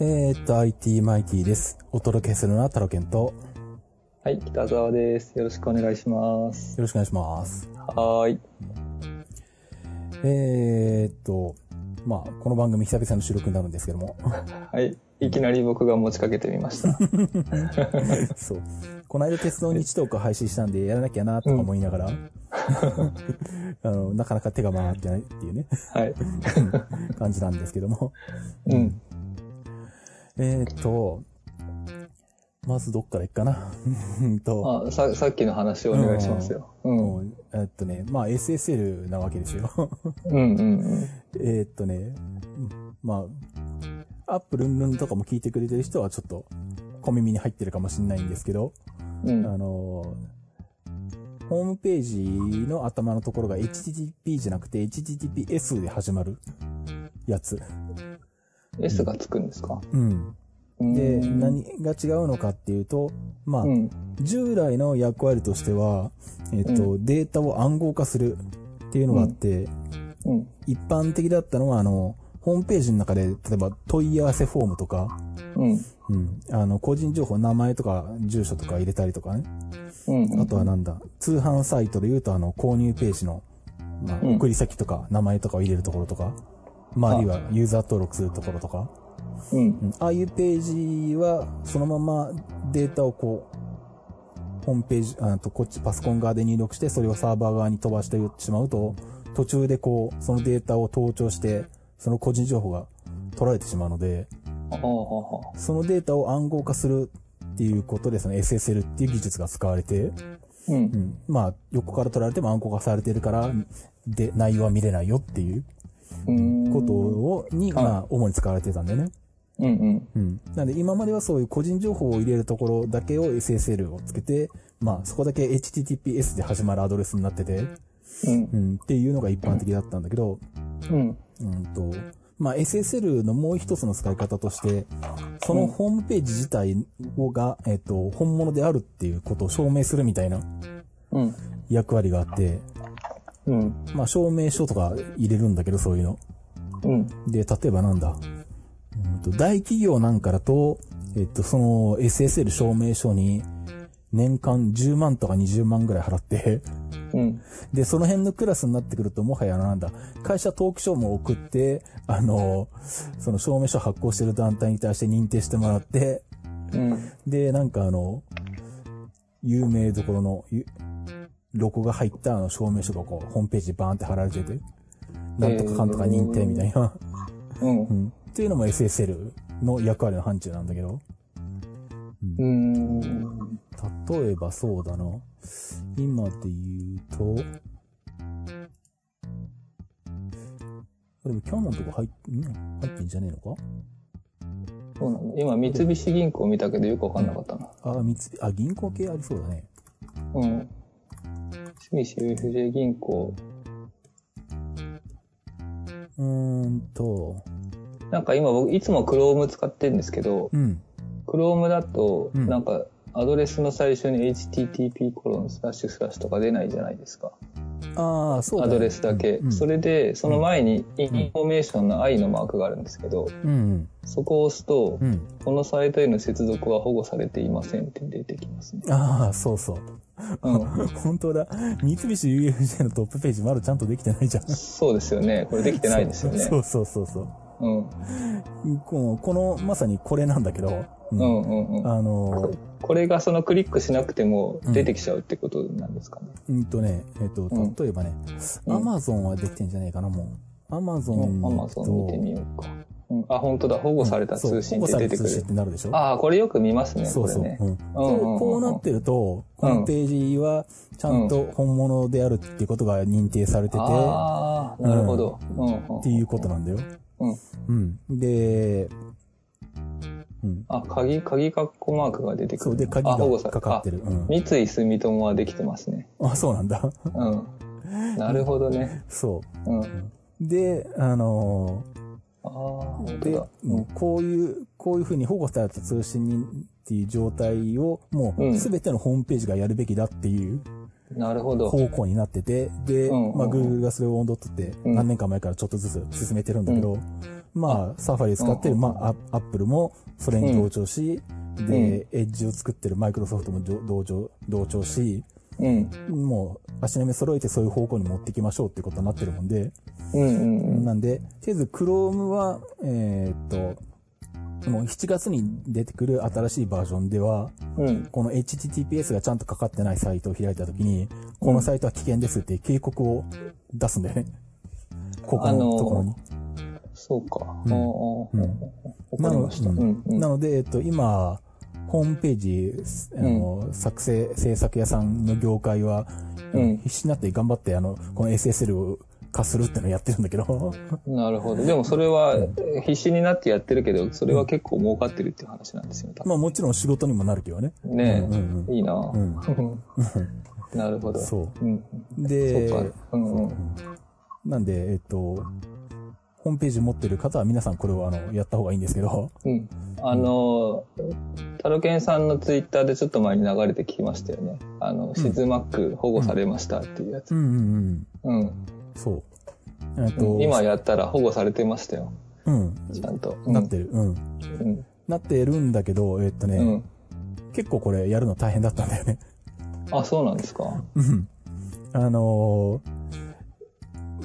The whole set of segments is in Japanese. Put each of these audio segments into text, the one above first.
えー、っと、IT マイティです。お届けするのはタロケンと、よはい、北沢です。よろしくお願いします。ろしくお願いします。はーい。えー、っと、まあ、この番組久々の収録になるんですけども、はい。いきなり僕が持ちかけてみました。そう。この間鉄道日トーク配信したんでやらなきゃなとか思いながら、あの、なかなか手が回ってないっていうね、はい。感じなんですけども。うん。えー、っと、まずどっから行くかな？うんと、あ、さ、さっきの話をお願いしますよ。うん。えっとね、まあ SSL なわけですよ。うんうん。えーっとね、まあ、アップルンルンとかも聞いてくれてる人はちょっと小耳に入ってるかもしれないんですけど、うん。あのー、ホームページの頭のところが HTTP じゃなくて HTTPS で始まるやつ。S がつくんですか？うん。うんで、何が違うのかっていうと、まあ、うん。従来の役割としては、えっ、と、データを暗号化するっていうのがあって、うん。一般的だったのは、あの、ホームページの中で、例えば問い合わせフォームとか、うん。うん、あの、個人情報、名前とか住所とか入れたりとかね。うん。あとはなんだ、通販サイトで言うと、あの、購入ページの、まあ、うん送り先とか、名前とかを入れるところとか、まあ、あるいはユーザー登録するところとか、うん。うんああいうページは、そのままデータをこう、ホームページ、あとこっちパソコン側で入力して、それをサーバー側に飛ばしてしまうと、途中でこう、そのデータを盗聴して、その個人情報が取られてしまうので、そのデータを暗号化するっていうことで、その SSL っていう技術が使われて、うんう。ん、まあ、横から取られても暗号化されてるから、で、内容は見れないよっていううん。ことを、に、はいまあ、主に使われてたんだよね。うんうん。うん。なので今まではそういう個人情報を入れるところだけを SSL をつけて、まあそこだけ HTTPS で始まるアドレスになってて、うんう。ん、っていうのが一般的だったんだけど、うん。うんと、まあ SSL のもう一つの使い方として、そのホームページ自体をが、えっと、本物であるっていうことを証明するみたいなうん。役割があって、うん。まあ証明書とか入れるんだけど、そういうの。うん。で、例えばなんだ、うんと大企業なんかだと、えっと、その SSL 証明書に年間10万とか20万ぐらい払って、うん。で、その辺のクラスになってくると、もはやなんだ、会社登記書も送って、あの、その証明書発行してる団体に対して認定してもらって、うん。で、なんかあの、有名どころの、ゆロゴが入ったあの証明書がこう、ホームページにバーンって貼られてて、なんとかかんとか認定みたいな。うんう。ん。っていうのも SSL の役割の範疇なんだけど、うん。例えばそうだな。今で言うと、でもキャノンとか入っ、ん？入ってんじゃねえのか？そうなの今、三菱銀行見たけどよくわかんなかったな。あ、三つ、あ、銀行系ありそうだね。うん。三菱 UFJ 銀行。うーんと、なんか今僕いつも Chrome 使ってるんですけど、うん。Chrome だと、うんなんかアドレスの最初に http コロンスラッシュスラッシュとか出ないじゃないですか。ああ、そうだ、ね。アドレスだけ。うん、それで、その前にインフォメーションの i のマークがあるんですけど、うん、そこを押すと、うん。うん。このサイトへの接続は保護されていませんって出てきますね。ああ、そうそう。うん。本当だ。三菱 UFJ のトップページまだちゃんとできてないじゃん。そうですよね。これできてないですよね。そうそうそうそう。うん。この、この、まさにこれなんだけど、ううんうんうん。あの、これがそのクリックしなくても出てきちゃうってことなんですかね。うんとね、えっ、と、うん例えばね、うんアマゾンはできてんじゃねえかな、もう。アマゾンアマゾン見てみようか。うん、あ、本当だ。保護された通信って出てくるそう保護された通信っ。てなるでしょ？ああ、これよく見ますね。そうそう。これねこうなってると、このページはちゃんと本物であるっていうことが認定されてて、ああ、なるほど。っていうことなんだよ。うん。うん。で、うん。あ、鍵、鍵カッコマークが出てくる。そうで、鍵がかかってる。うんあ。三井住友はできてますね。あ、そうなんだ。うん。なるほどね。そうう。で、あのあ、本ーで当だ。、うん。こういう、こういうふうに保護された通信にっていう状態を、もううん。すべてのホームページがやるべきだっていうなるほど。方向になってて、で、うん。うんうんまあ、Google がそれを温度取ってうん。何年か前からちょっとずつ進めてるんだけど、まあ、サファリ使ってる、うん。まあ、アアップルもそれに同調し、で、エッジを作ってるマイクロソフトも同同調、同調し、うん。もう足並み揃えてそういう方向に持っていきましょうってことになってるもんで、うんうんうん。なんで、とりあえず Chrome は、えーっと、もう7月に出てくる新しいバージョンでは、うん。この HTTPS がちゃんとかかってないサイトを開いたときに、このサイトは危険ですって警告を出すんだよね。ここのところに。そうか。うんうんなので、えっと、今、ホームページ、あの、作成、制作屋さんの業界は、うん必死になって頑張って、あの、この SSL を化するっていうのをやってるんだけど、なるほど。でもそれは必死になってやってるけど、それは結構儲かってるっていう話なんですよ。多分まあもちろん仕事にもなるけどね。ねうんうんえ、いいな、ん なるほど。そうん。う。そでう、か。うんうん。なんで、えっと、ホームページ持ってる方は皆さんこれをあの、やった方がいいんですけど、うん。あの、タロケンさんのツイッターでちょっと前に流れてきましたよね。あの、シズマック保護されましたっていうやつ。うんうんうん。うん。そう。えっと、今やったら保護されてましたよ。うん。ちゃんと。なってる。うん。うん。なってるんだけど、えっとね、うん。結構これやるの大変だったんだよね。あ、そうなんですか。うん。あのー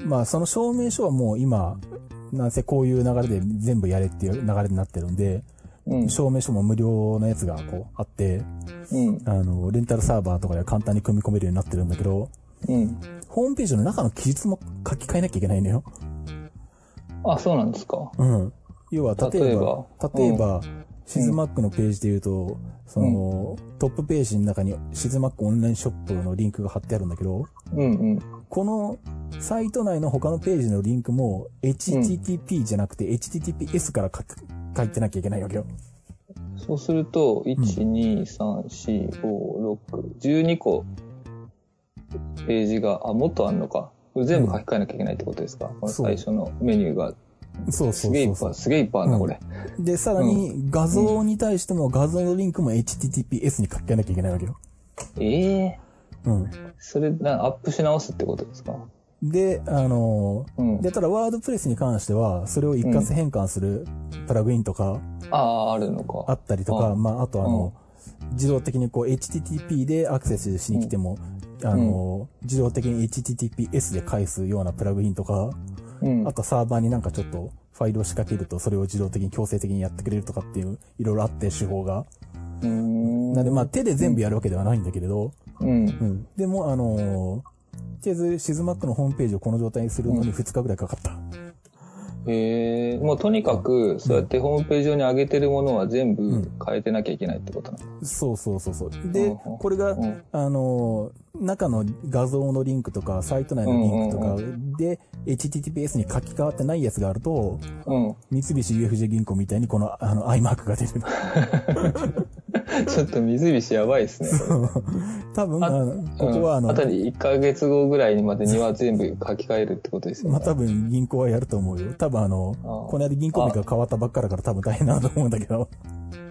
まあその証明書はもう今、なんせこういう流れで全部やれっていう流れになってるんで、うん。証明書も無料のやつがこうあって、うん。あの、レンタルサーバーとかで簡単に組み込めるようになってるんだけど、うん。ホームページの中の記述も書き換えなきゃいけないのよ。あ、そうなんですか。うん。要は、例えば、例え例えば、シズマックのページで言うと、その、トップページの中にシズマックオンラインショップのリンクが貼ってあるんだけど、うんうん。このサイト内の他のページのリンクも HTTP じゃなくて HTTPS から書く書いてなきゃいけないわけよ。そうすると、1、2、3、4、5、6、12個ページが、あ、もっとあんのか。これ全部書き換えなきゃいけないってことですか、この最初のメニューが。そうすそうそうそうげえいっぱい、。すげえいっぱいあんな、これ。で、さらに画像に対しても画像のリンクも HTTPS に書き換えなきゃいけないわけよ。ええうん。それな、アップし直すってことですか？で、あのうんーで、ただワードプレスに関しては、それを一括変換するプラグインとかああ、あるのか。あったりとか、うんまあ、あとあの、自動的にこう HTTP でアクセスしに来ても、あのー自動的に HTTPS で返すようなプラグインとか、うんあ。とサーバーになんかちょっとファイルを仕掛けるとそれを自動的に強制的にやってくれるとかっていういろいろあって手法が。うーん。なんでまあ手で全部やるわけではないんだけれど、うん。うん。でもあのりあえずシズマックのホームページをこの状態にするのに2日ぐらいかかった。ええもうとにかく、そうやってホームページ上に上げてるものは全部変えてなきゃいけないってことなの。そうそうそうそう。でうん、これが、うんあのー中の画像のリンクとか、サイト内のリンクとかで、HTTPS に書き換わってないやつがあると、うん。三菱 UFJ 銀行みたいにこの、あの、アイマークが出る。ちょっと三菱やばいですね。多分、ここはあの、あたり1ヶ月後ぐらいにまでには全部書き換えるってことですよね。まあ多分銀行はやると思うよ。多分あの、あこの間銀行名が変わったばっかだから多分大変だと思うんだけど。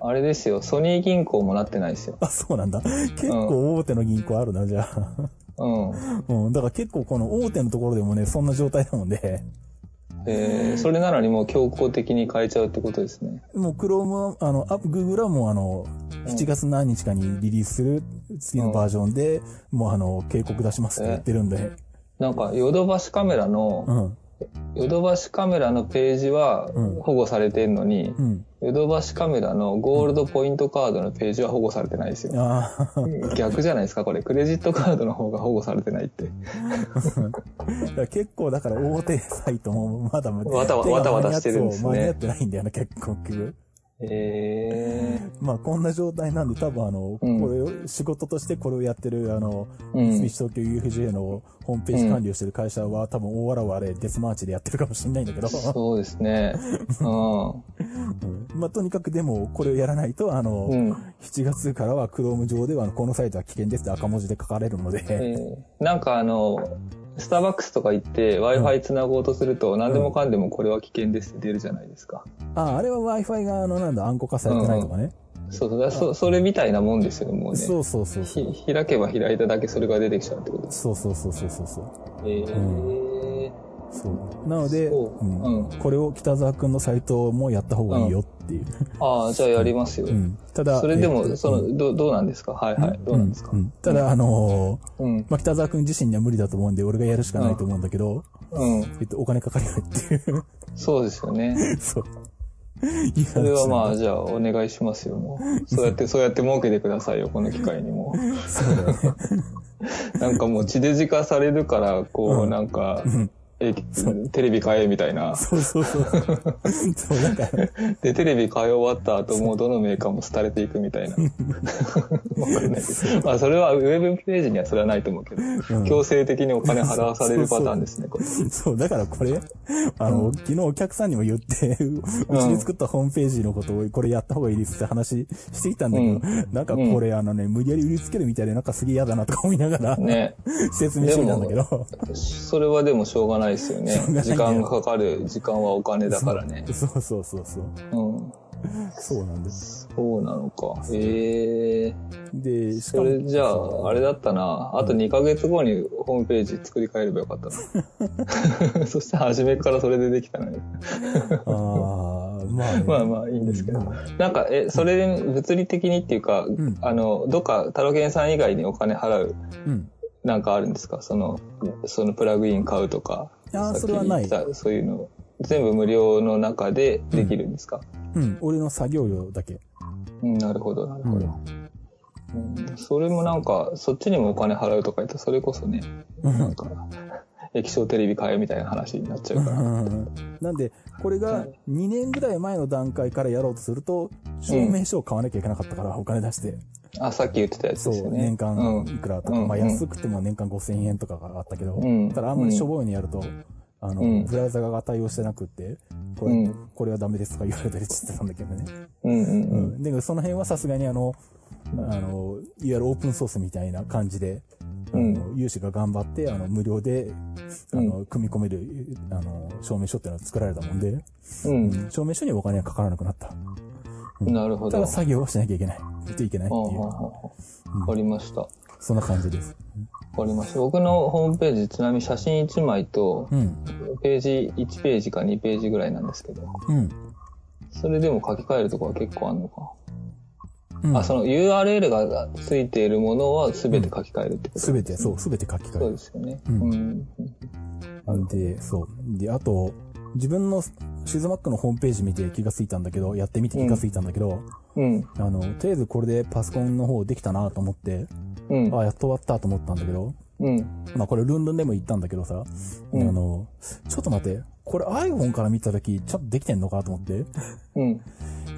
あれですよ、ソニー銀行もなってないですよ。あ、そうなんだ。結構大手の銀行あるな、じゃあ。うん。うん。だから結構この大手のところでもね、そんな状態なもんで、えー、それなのにもう強行的に変えちゃうってことですね。もう Chrome は、あの、アップ Google はもうあの、7月何日かにリリースする次のバージョンで、もうあの、警告出しますって言ってるんで、なんか、ヨドバシカメラの、うん。ヨドバシカメラのページはうん保護されてるのに、うん。ヨドバシカメラのゴールドポイントカードのページは保護されてないですよ。逆じゃないですか、これ。クレジットカードの方が保護されてないって。結構だから大手サイトもまだまだわたわたしてるんですね間に合ってないんだよな、結構。えまあこんな状態なんで多分あの、うん。これを、仕事としてこれをやってるあの、うん。三菱東京 UFJ のホームページ管理をしてる会社は、多分大わらわれデスマーチでやってるかもしれないんだけど、ー、そうですね。う うん。まあとにかくでもこれをやらないと、あの、ん。うん。7月からは Chrome 上ではこのサイトは危険ですって赤文字で書かれるので、えー。なんかあの、スターバックスとか行って Wi-Fi 繋ごうとすると、何でもかんでもこれは危険ですって出るじゃないですか。あ、あれは Wi-Fi があの、なんだ、暗号化されてないとかね。そうそうだそ、それみたいなもんですよね、もうね。そうそうそうそう。ひ開けば開いただけそれが出てきちゃうってことです。そうそうそうそうそうそう。えーそう。なので、そううんうんこれを北沢くんのサイトもやった方がいいよっていう。ああ、じゃあやりますよ。うん。ただ、それでも、えっとその、どどうなんですか？はいはい。どうなんですか？ただ、あのーうん。まあ、北沢くん自身には無理だと思うんで、俺がやるしかないと思うんだけど、うん。えっと、お金かかるよっていう。そうですよね。そう。いいそれはまあ、あ、じゃあ、お願いしますよ、もう。そうやって、そうやって儲けてくださいよ、この機会にも。そうだよね。なんかもう地デジ化されるから、こう、うんなんか、えテレビ買えみたいな。そうそうそう。そう、なんか、で、テレビ買い終わった後、もうどのメーカーも廃れていくみたいな。わかんないけど。まあ、それは、ウェブページにはそれはないと思うけど、うん強制的にお金払わされるパターンですね、これ。そう、だからこれ、あの、昨日お客さんにも言って、ううちに作ったホームページのことを、これやった方がいいですって話してきたんだけど、なんかこれ、あのね、無理やり売りつけるみたいで、なんかすげえ嫌だなとか思いながら、ね。説明してみたんだけど、それはでもしょうがないですよね。時間がかかる、時間はお金だからね。そうそうそうそう。うん。そうなんです。そうなのか。ええで、しかも、それじゃあ、あれだったな。あと2ヶ月後にホームページ作り変えればよかったな。そして初めからそれでできたのに。ああ、まあね、まあまあいいんですけど。なんか、え、それで物理的にっていうか、んあの、どっかタロケンさん以外にお金払う、うん。なんかあるんですか？その、そのプラグイン買うとか。あそれはない言ったそういうの。全部無料の中でできるんですか、うん。俺の作業量だけ。うん、なるほど、なるほど。うんうんそれもなんか、そっちにもお金払うとか言ったら、それこそね、なんか、液晶テレビ買えみたいな話になっちゃうから。なんで、これが2年ぐらい前の段階からやろうとすると、証明書を買わなきゃいけなかったから、お金出して。あ、さっき言ってたやつですよね。年間いくらとか、うんまあ安くても年間5000円とかがあったけど、うんただあんまりしょぼいにやると、あの、うんブラウザが対応してなくって、これ、うんこれはダメですとか言われたりしてたんだけどね。うんうんう。うんん。で、その辺はさすがにあの、あの、いわゆるオープンソースみたいな感じで、あうんの、有志が頑張って、あの、無料で、あの、組み込める、あの、証明書っていうのは作られたもんで、うん。証明書にお金はかからなくなった。なるほど。ただ作業はしなきゃいけない。といけないっていう。わかりました。わそんな感じです。かりました。僕のホームページ、ちなみに写真1枚と、うん。ページ1ページか2ページぐらいなんですけど、うん。それでも書き換えるところは結構あるのか。うんあ、その URL がついているものは全て書き換えるってこと？すべて、そう、すべて書き換そうえですよね。うんうん。る。で、そう。で、あと、自分のシズマックのホームページ見て気がついたんだけど、やってみて気がついたんだけど、うん。あの、とりあえずこれでパソコンの方できたなと思って、うん。あ、やっと終わったと思ったんだけど、うん。まあこれルンルンでも言ったんだけどさ、うんあの、ちょっと待って、これ iPhone から見たとき、ちょっとできてんのかと思って。うん。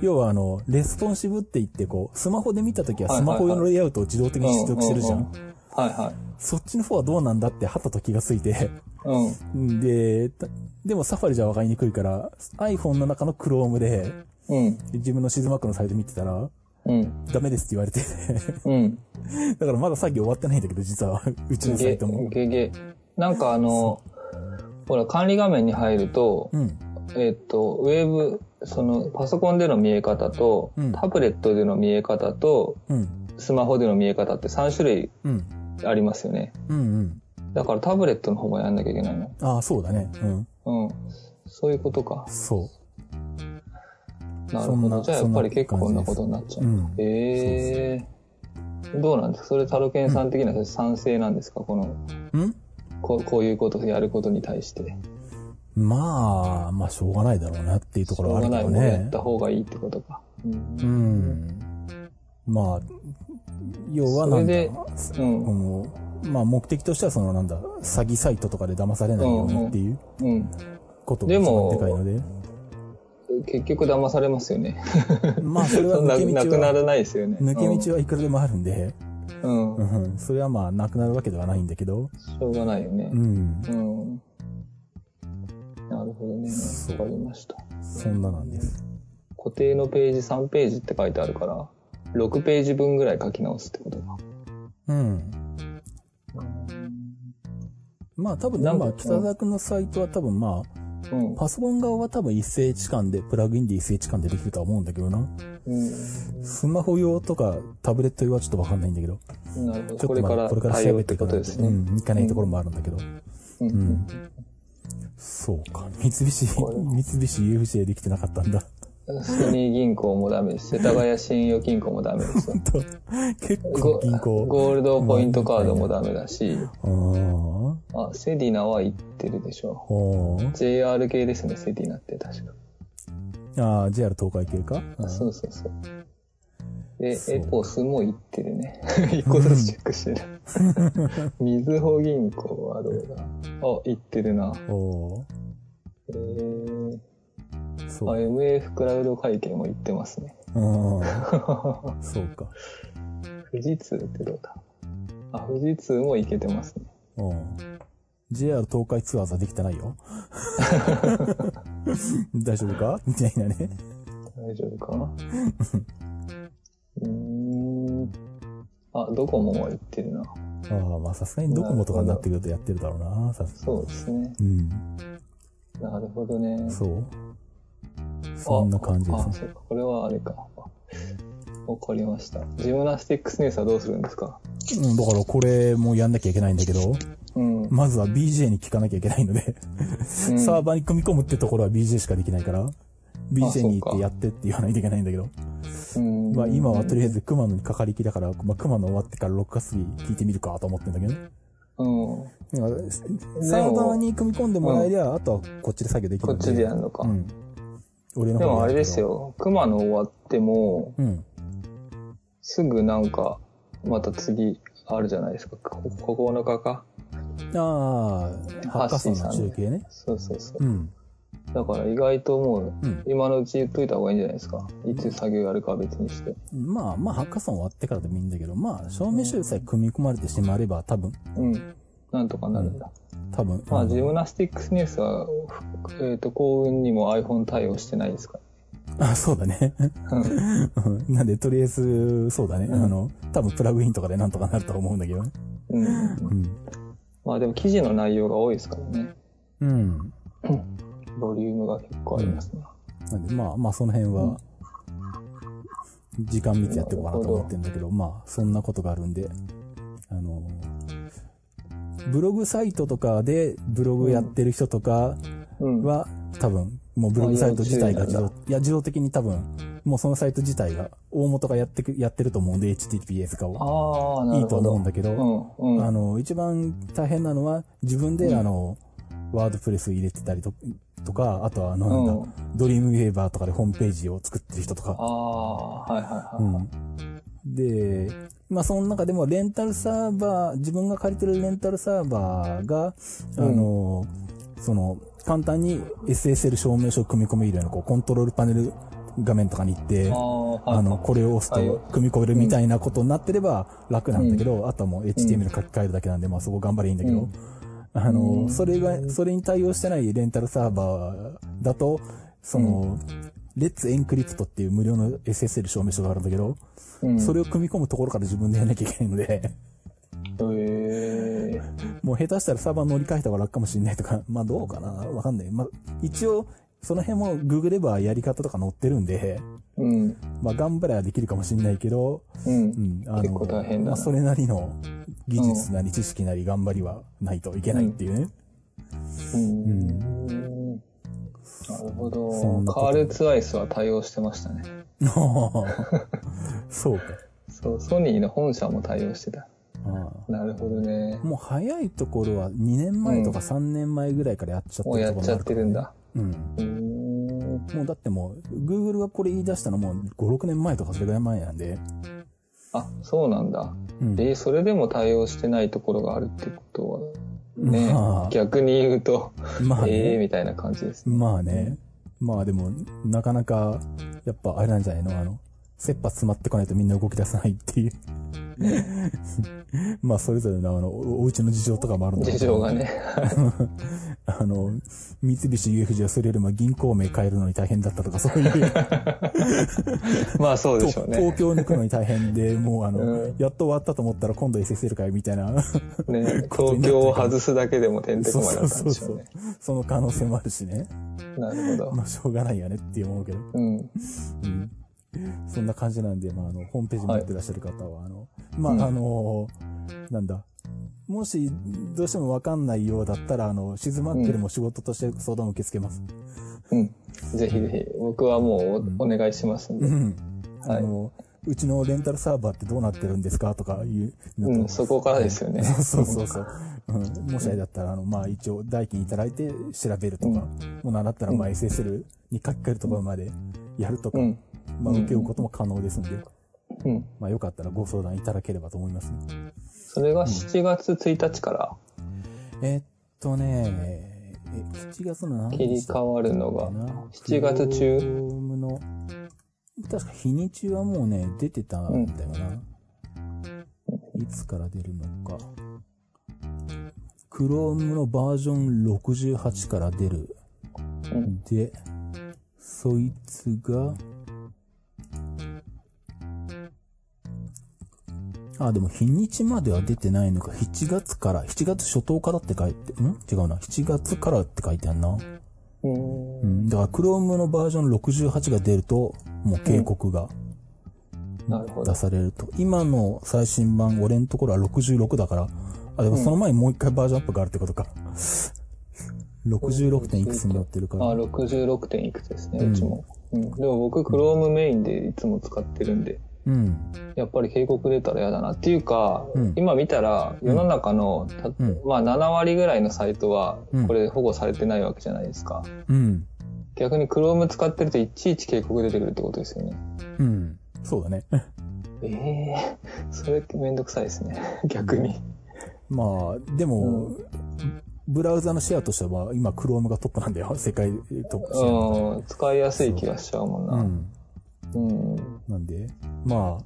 要はあの、レスポンシブって言ってこう、スマホで見たときはスマホ用のレイアウトを自動的に出力してるじゃうんん。はいはい。そっちの方はどうなんだってはったと気がついて。うん。で、たでもサファリじゃ分かりにくいから、iPhone の中の Chrome で、うん。自分のシズマックのサイト見てたら、うん。ダメですって言われて。うん。だからまだ作業終わってないんだけど、実は、うちのサイげトも。げげ。なんかあの、ほら、管理画面に入ると、うん。えっと、ウェブ、その、パソコンでの見え方と、うんタブレットでの見え方と、うん。スマホでの見え方って3種類うん。ありますよね。うんうん。だからタブレットの方がやんなきゃいけないの。ああ、そうだね。うん。うん。そういうことか。そなるほど。じゃあやっぱり結構こんなことになっちゃう。うんへえどうなんですか？それタロケンさん的には賛成なんですか？この、う。ん？こうこういうことをやることに対して。まあ、まあ、しょうがないだろうなっていうところはあるけどしょうがないものやっね。た方がいいってことか。うんうん。まあ、要はなんだそれでうん。このまあ目的としてはそのなんだ、詐欺サイトとかで騙されないようにっていううん。ことが一番でかいので。結局騙されますよね。まあそれはな抜け道は、なくならないですよね。抜け道はいくらでもあるんで、うん。それはまあなくなるわけではないんだけど、しょうがないよねう。ん、うん。なるほどね。わかりました。そんななんです。固定のページ3ページって書いてあるから、6ページ分ぐらい書き直すってことか。うん。まあ多分なんか今、北沢君のサイトは多分まあ、うん。パソコン側は多分一斉置換で、プラグインで一斉置換でできるとは思うんだけどな。うん。スマホ用とかタブレット用はちょっとわかんないんだけど。なるほど。ちょっとまあこれから調べていかないと、ことですね。うん、いかないところもあるんだけど。うん。うん。そうか。三菱、三菱 UFJ できてなかったんだ。ソニー銀行もダメです。世田谷信用金庫もダメですよ。と結ゴ構銀行。ゴールドポイントカードもダメだし、あーあ、セディナは行ってるでしょ。おー JR 系ですね、セディナって確か。あー JR 東海系か？あーそうそうそう。で、エポスも行ってるね。一個ずつチェックしてる。みずほ銀行はどうだ？あ、行ってるな。おーえー、あ、そう。MF クラウド会計も行ってますね。うん そうか。富士通ってどうだ？あ、富士通も行けてますね。うん JR 東海ツアーズはできてないよ。大丈夫か？みたいなね。大丈夫か？な うーん。あ、ドコモも行ってるな。ああ、まあさすがにドコモとかになってくるとやってるだろうな。さすそうですね。うん。なるほどね。そう。そんな感じであ、すね。そうか。これはあれか。わかりました。ジムナスティックスネースはどうするんですか？うん、だからこれもやんなきゃいけないんだけど、うん。まずは BJ に聞かなきゃいけないので、うんサーバーに組み込むってところは BJ しかできないから、BJ に行ってやってって言わないといけないんだけど、うんまあ今はとりあえず熊野にかかりきだから、まあ熊野終わってから6月に聞いてみるかと思ってんだけどね。うん。サーバーに組み込んでもらえりゃ、あとはこっちで作業できるんこっちでやるのか。うん。俺ので方もあれですよ。熊野終わっても。うん。すぐなんか、また次あるじゃないですか。こ9日か。ああ、ハッカソンの中継ね。そうそうそうう。ん。だから意外ともう、うん。今のうち言っといた方がいいんじゃないですか？いつ作業やるかは別にして。まあまあ、ハッカソン終わってからでもいいんだけど、まあ、証明書さえ組み込まれてしまえば、多分、うん。なんとかなるんだ。多分。まあ、のジムナスティックスニュースは、えっ、と、幸運にも iPhone 対応してないですかあ、そうだね。なんで、とりあえず、そうだね。うんあの、多分プラグインとかでなんとかなるとは思うんだけどね。うん。うん。まあでも記事の内容が多いですからね。うん。ボリュームが結構ありますね。なんで、まあまあ、その辺うんは、時間見てやっていこうかなと思ってんだけど、まあ、そんなことがあるんで、あの、ブログサイトとかでブログやってる人とかうん。は、多分、もうブログサイト自体が自あ動、いや、自動的に多分、もうそのサイト自体が、大元がやってく、やってると思うんで、HTTPS 化を。いるいと。思うんだけど、うん、うん。あの、一番大変なのは、自分で、あの、ワードプレス入れてたりととか、あとは、あの、なんだ、うんドリームウェーバーとかでホームページを作ってる人とか。ああ、はいはいはい。うん。で、まあ、その中でも、レンタルサーバー、自分が借りてるレンタルサーバーが、あの、その、簡単に SSL 証明書を組み込めるような、こう、コントロールパネル画面とかに行って、ああ、はい。あの、これを押すはい。と組み込めるみたいなことになってれば楽なんだけど、あとはもう HTML 書き換えるだけなんで、まあそこ頑張ればいいんだけど、うん。あの、うん。それが、それに対応してないレンタルサーバーだと、その、レッツエンクリプトっていう無料の SSL 証明書があるんだけど、うん、それを組み込むところから自分でやらなきゃいけないので、もう下手したらサーバー乗り換えた方が楽かもしれないとか、まあどうかなわかんない。まあ一応、その辺もググればやり方とか載ってるんで、うん。まあ頑張ればできるかもしれないけど、うん。うん、あの結構大変だなまあ、それなりの技術なり知識なり頑張りはないといけないっていうね。うん。なるほそどカールツアイスは対応してましたね。そうか。そう、ソニーの本社も対応してた。ああなるほどね。もう早いところは2年前とか3年前ぐらいからやっちゃってもうやっちゃってるんだ。うん。もうだってもう、Google がこれ言い出したのもう5、6年前とかそれぐらい前なんで。あ、そうなんだ。うん。えーそれでも対応してないところがあるってことは、ね、まあ逆に言うと、まあええー、ね。みたいな感じですね。まあね。まあでも、なかなか、やっぱあれなんじゃないの？あの、切羽詰まってこないとみんな動き出さないっていう。まあそれぞれのあの、おお家の事情とかもあるんだけど事情がね。あの、三菱 UFJ はそれよりも銀行名変えるのに大変だったとか、そういう、まあそうでしょうね。東京抜くのに大変で、もうあの、うんやっと終わったと思ったら今度 SSL かいみたいな、ね、東京を外すだけでもてんてこまいだったんでしょうね。その可能性もあるしね。なるほど。まあしょうがないよねって思うけど。うん。うん。そんな感じなんで、まああの、ホームページ持ってらっしゃる方は、あの、まあ、うん。あの、なんだ、ももし、どうしてもわかんないようだったら、あの、静まってるも仕事として相談を受け付けます。うん。ぜひぜひ、僕はもうお,、お願いしますんで。うあの、うちのレンタルサーバーってどうなってるんですか？とかいうのと、うん、そこからですよね。そうそうそう。うん、もしあれだったら、あの、まあ一応代金いただいて調べるとか、もうなんだったらまあ SSL に書き換えるところまでやるとか、うん。まあ受け負うことも可能ですんで、うん。まあよかったらご相談いただければと思いますね。それが7月1日から？えっとね、え7月の何切り替わるのが、7月中？の、確か日にちはもうね、出てたんだよな。いつから出るのか。Chrome のバージョン68から出る。うんで、そいつが、あ、でも日にちまでは出てないのか。7月から、7月初頭からって書いて、ん？違うな。7月からって書いてあるな。うんう。ん。だから Chrome のバージョン68が出ると、もう警告が出。されると。今の最新版、俺のところは66だから、あ、でもその前にもう一回バージョンアップがあるってことか。66点いくつになってるかあ、ら。66点いくつですね、うんうちも。うん。でも僕、Chrome メインでいつも使ってるんで、うん。やっぱり警告出たら嫌だなっていうか、うん今見たら世の中の、たうんまあ7割ぐらいのサイトはうんこれ保護されてないわけじゃないですか。うん。逆に Chrome 使ってるといちいち警告出てくるってことですよね。うん。そうだね。ええそれってめんどくさいですね。逆に。まあ、でも、ブラウザのシェアとしては、今 Chrome がトップなんだよ。世界トップ使いやすい気がしちゃうもんな。うん。うん。なんで、まあ、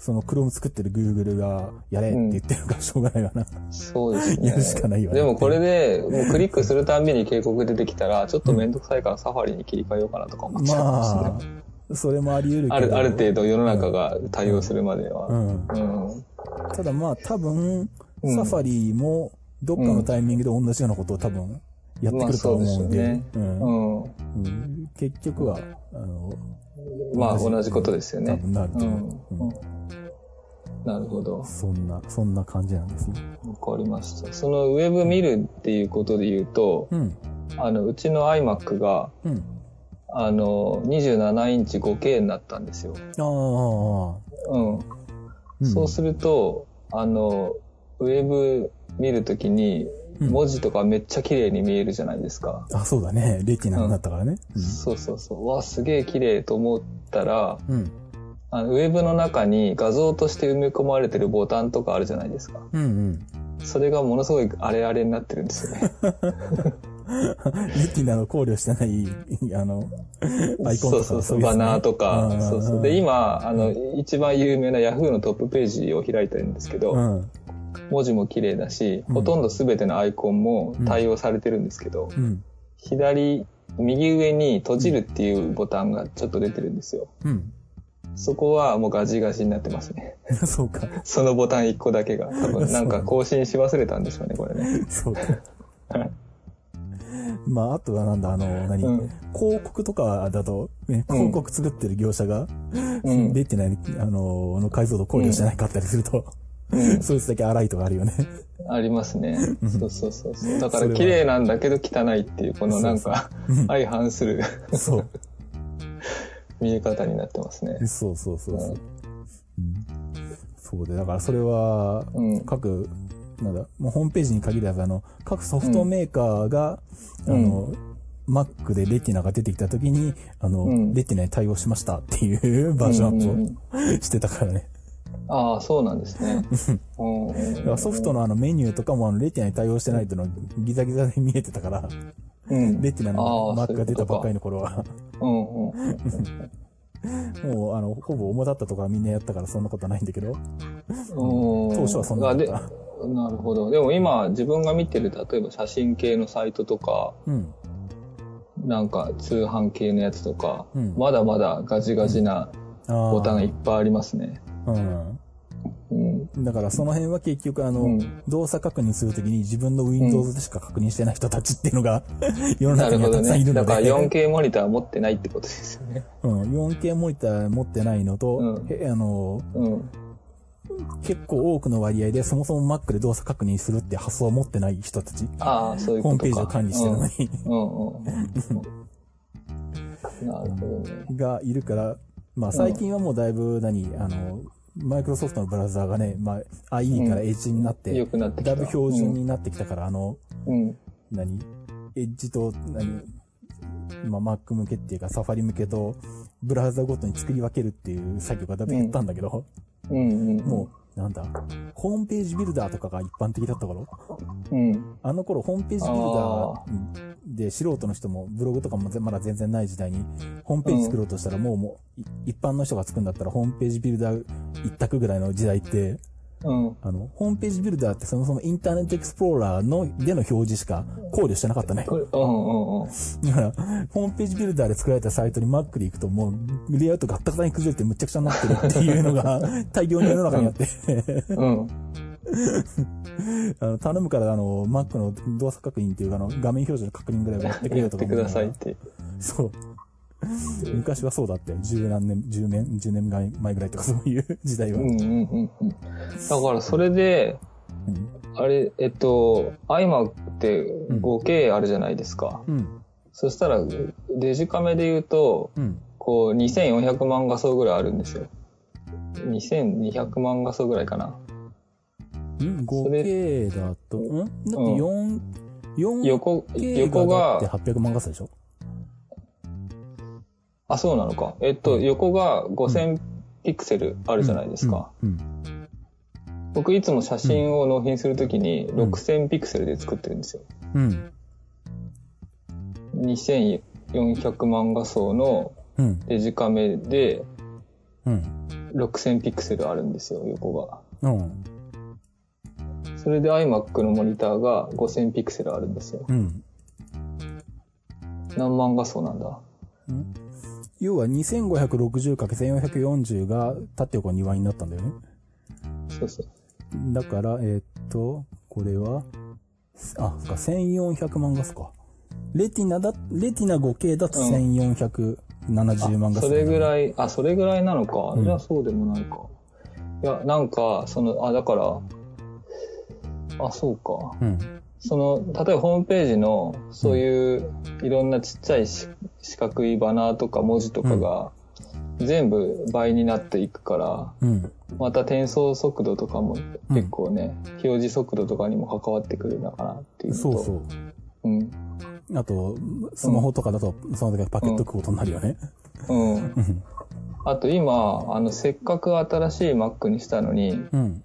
その Chrome 作ってる Google がやれって言ってるからしょうがないわな。そうですね。やるしかないよねでもこれで、もうクリックするたんびに警告出てきたら、ちょっとめんどくさいからサファリに切り替えようかなとか思っちゃいますね。まあ、それもあり得るけど。ある、ある程度世の中が対応するまでは。うん。うん。ただまあ多分、うんサファリもどっかのタイミングで同じようなことを多分やってくると思うんで、まあそうですよねうんうん。うん結局は、あの、まあ同じことですよね。多分なると思う。うんうんなるほど。そんな、そんな感じなんですよ。わかりました。そのウェブ見るっていうことで言うと、うん。あの、うちの iMac が、うん。あの、27インチ 5K になったんですよ。ああ、うん。うんそうすると、あの、ウェブ見るときに、うん文字とかめっちゃ綺麗に見えるじゃないですか。あ、そうだね。レティナになったからね。そうそうそう。わ、すげえ綺麗と思ったら、うん。うん。あのウェブの中に画像として埋め込まれてるボタンとかあるじゃないですか。うんうん。それがものすごいあれあれになってるんですよね。レティナの考慮してない、あの、アイコンとかそうそうそう、バナーとかう。んそうそう。で、今、あの、一番有名な Yahoo のトップページを開いてるんですけど、うん。文字も綺麗だし、うんほとんど全てのアイコンも対応されてるんですけど、うん。左、右上に閉じるっていうボタンがちょっと出てるんですよ。うん。そこはもうガジガジになってますね。そうか。そのボタン1個だけが。多分 なんか更新し忘れたんでしょうね、これね。そうか。まあ、あとはなんだ、あの、何、うん広告とかだと、ね、広告作ってる業者が、うん。出てない、あの、の解像度考慮してないかったりすると、うん そいつだけ荒いとかあるよね。ありますね。そうそうそうそう。だから綺麗なんだけど汚いっていう、このなんかうん 相反するそう。見え方になってますね。そうそうそうそう。うんそうで、だからそれは、うん各、なんだ、もうホームページに限らず、あの、各ソフトメーカーが、うんあの、Mac でレティナが出てきた時に、あの、うんレティナに対応しましたっていうバージョンアップをしてたからね。ああ、そうなんですね。うんソフトのあのメニューとかもあのレティナに対応してないっていうのがギザギザで見えてたから、うん。レティナのあー Mac が出たばっかりの頃は、うんうん。もうあの、ほぼ主だったとかみんなやったからそんなことはないんだけど、当当初はそんなだったなるほど。でも今自分が見てる例えば写真系のサイトとか、うん。なんか通販系のやつとか、うんまだまだガジガジなあボタンがいっーぱいありますね。うん。うん。だからその辺は結局あの、うん動作確認するときに自分の Windows でしか確認してない人たちっていうのが、世の中にはたくさんいね。るので、だか ら 4K モニター持ってないってことですよね。うん、4K モニター持ってないのと、うんへあの、うん。結構多くの割合でそもそも Mac で動作確認するって発想を持ってない人たち、ああ、そういうことか。ホームページを管理してるのに、うん。なるほどね。がいるから、まあ最近はもうだいぶ何、あの、マイクロソフトのブラウザーがね、まあ IE から Edge になって、良くなって。だいぶ標準になってきたから、あの、うん。何？エッジと、何？まあ、Mac 向けっていうか、サファリ向けと、ブラウザごとに作り分けるっていう作業がだいぶやったんだけど、うんうん。もう、なんだ、ホームページビルダーとかが一般的だった頃、うん。あの頃ホームページビルダーで素人の人もブログとかもまだ全然ない時代に、ホームページ作ろうとしたらもうもう、い一般の人が作るんだったらホームページビルダー一択ぐらいの時代って、うん。あの、ホームページビルダーってそもそもインターネットエクスプローラーのでの表示しか考慮してなかったね。これ、うんうんうん。だから、ホームページビルダーで作られたサイトに Mac で行くともう、レイアウトガッタガタに崩れてむちゃくちゃになってるっていうのが大量に世の中にあって、うん。あの頼むからあの、Mac の動作確認っていうかあの、画面表示の確認ぐらいはやってくれよとかやってくださいっ思て。うそう。昔はそうだったよ。十何年、十年、十年前ぐらいとかそういう 時代は。うんうんうんうん。だからそれで、うん。あれ、えっと、iMac って 5K あるじゃないですか。うん。そしたら、デジカメで言うと、うん。こう、2400万画素ぐらいあるんですよ。2200万画素ぐらいかな。うんそれ 5K だと、ん？だって4、4横、K 横がだが、って800万画素でしょ？あ、そうなのか。えっと、横が5000ピクセルあるじゃないですか。うん。僕いつも写真を納品するときに6000ピクセルで作ってるんですよ。うん。2400万画素のうん。デジカメでうん。6000ピクセルあるんですよ、横が。うん。それで iMac のモニターが5000ピクセルあるんですよ。うん。何万画素なんだ？要は 2560×1440 が縦横2倍になったんだよね。そうそう。だから、えーっと、これは、あ、そっか、1400万画素か。レティナだ、レティナ 5K だと1470万画素、それぐい。らい、あ、それぐらいなのか。うんじゃあそうでもないか。いや、なんか、その、あ、だから、あ、そうか。うん。その、例えばホームページの、そういう、いろんなちっちゃいし四角いバナーとか文字とかが、全部倍になっていくから、うん。また転送速度とかも結構ね、表示速度とかにも関わってくるのかなっていう。そうそう。うん。あと、スマホとかだと、その時はパケット置くことになるよね。うん。うん。あと今、あの、せっかく新しい Mac にしたのに、うん。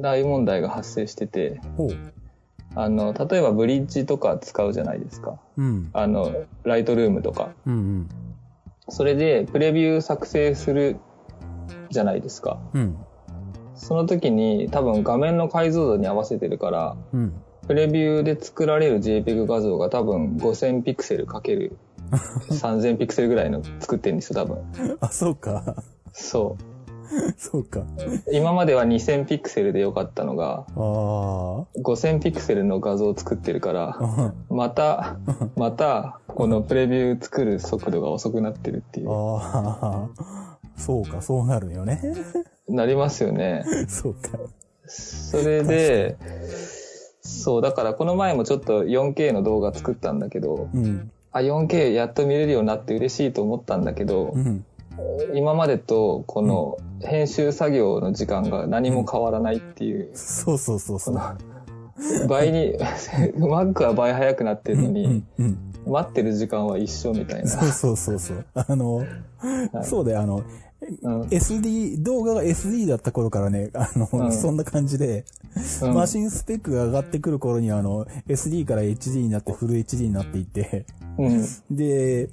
大問題が発生してて、ほう。あの、例えばブリッジとか使うじゃないですか。うん。あの、ライトルームとか。うんそれで、プレビュー作成するじゃないですか。うん。うん。その時に多分画面の解像度に合わせてるから、うん。プレビューで作られる JPEG 画像が多分5000ピクセルかける 3000ピクセルぐらいの作ってるんですよ、多分。あ、そうか。そそうか。う。今までは2000ピクセルでよかったのが、ああ。5000ピクセルの画像を作ってるから、また、また、このプレビュー作る速度が遅くなってるっていう。ああ。そうか、そうなるよね。なりますよね。そうか。それで、そう、だからこの前もちょっと 4K の動画作ったんだけど、うん。あ、4K やっと見れるようになって嬉しいと思ったんだけどう、ん。今までとこの編集作業の時間が何も変わらないっていう、そうそうそうそう。倍に、Mac は倍早くなってるのうにん、うん。待ってる時間は一緒みたいな。そうそうそうそう。あの、はい。そうだよ、あの、うん、SD、動画が SD だった頃からね、あの、うん。そんな感じで、うん。マシンスペックが上がってくる頃には、あの、SD から HD になってフル HD になっていって、うん。で、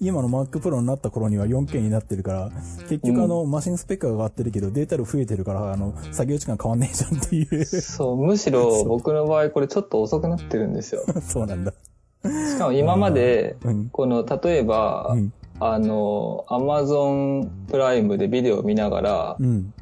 今の Mac Pro になった頃には 4K になってるから、結局あの、マシンスペックが上がってるけど、データ量増えてるから、あの、作業時間変わんねえじゃんっていう。そう、むしろ僕の場合これちょっと遅くなってるんですよ。そうなんだ。しかも今まで、うん。この、例えば、うん。あの、アマゾンプライムでビデオを見ながら、うん。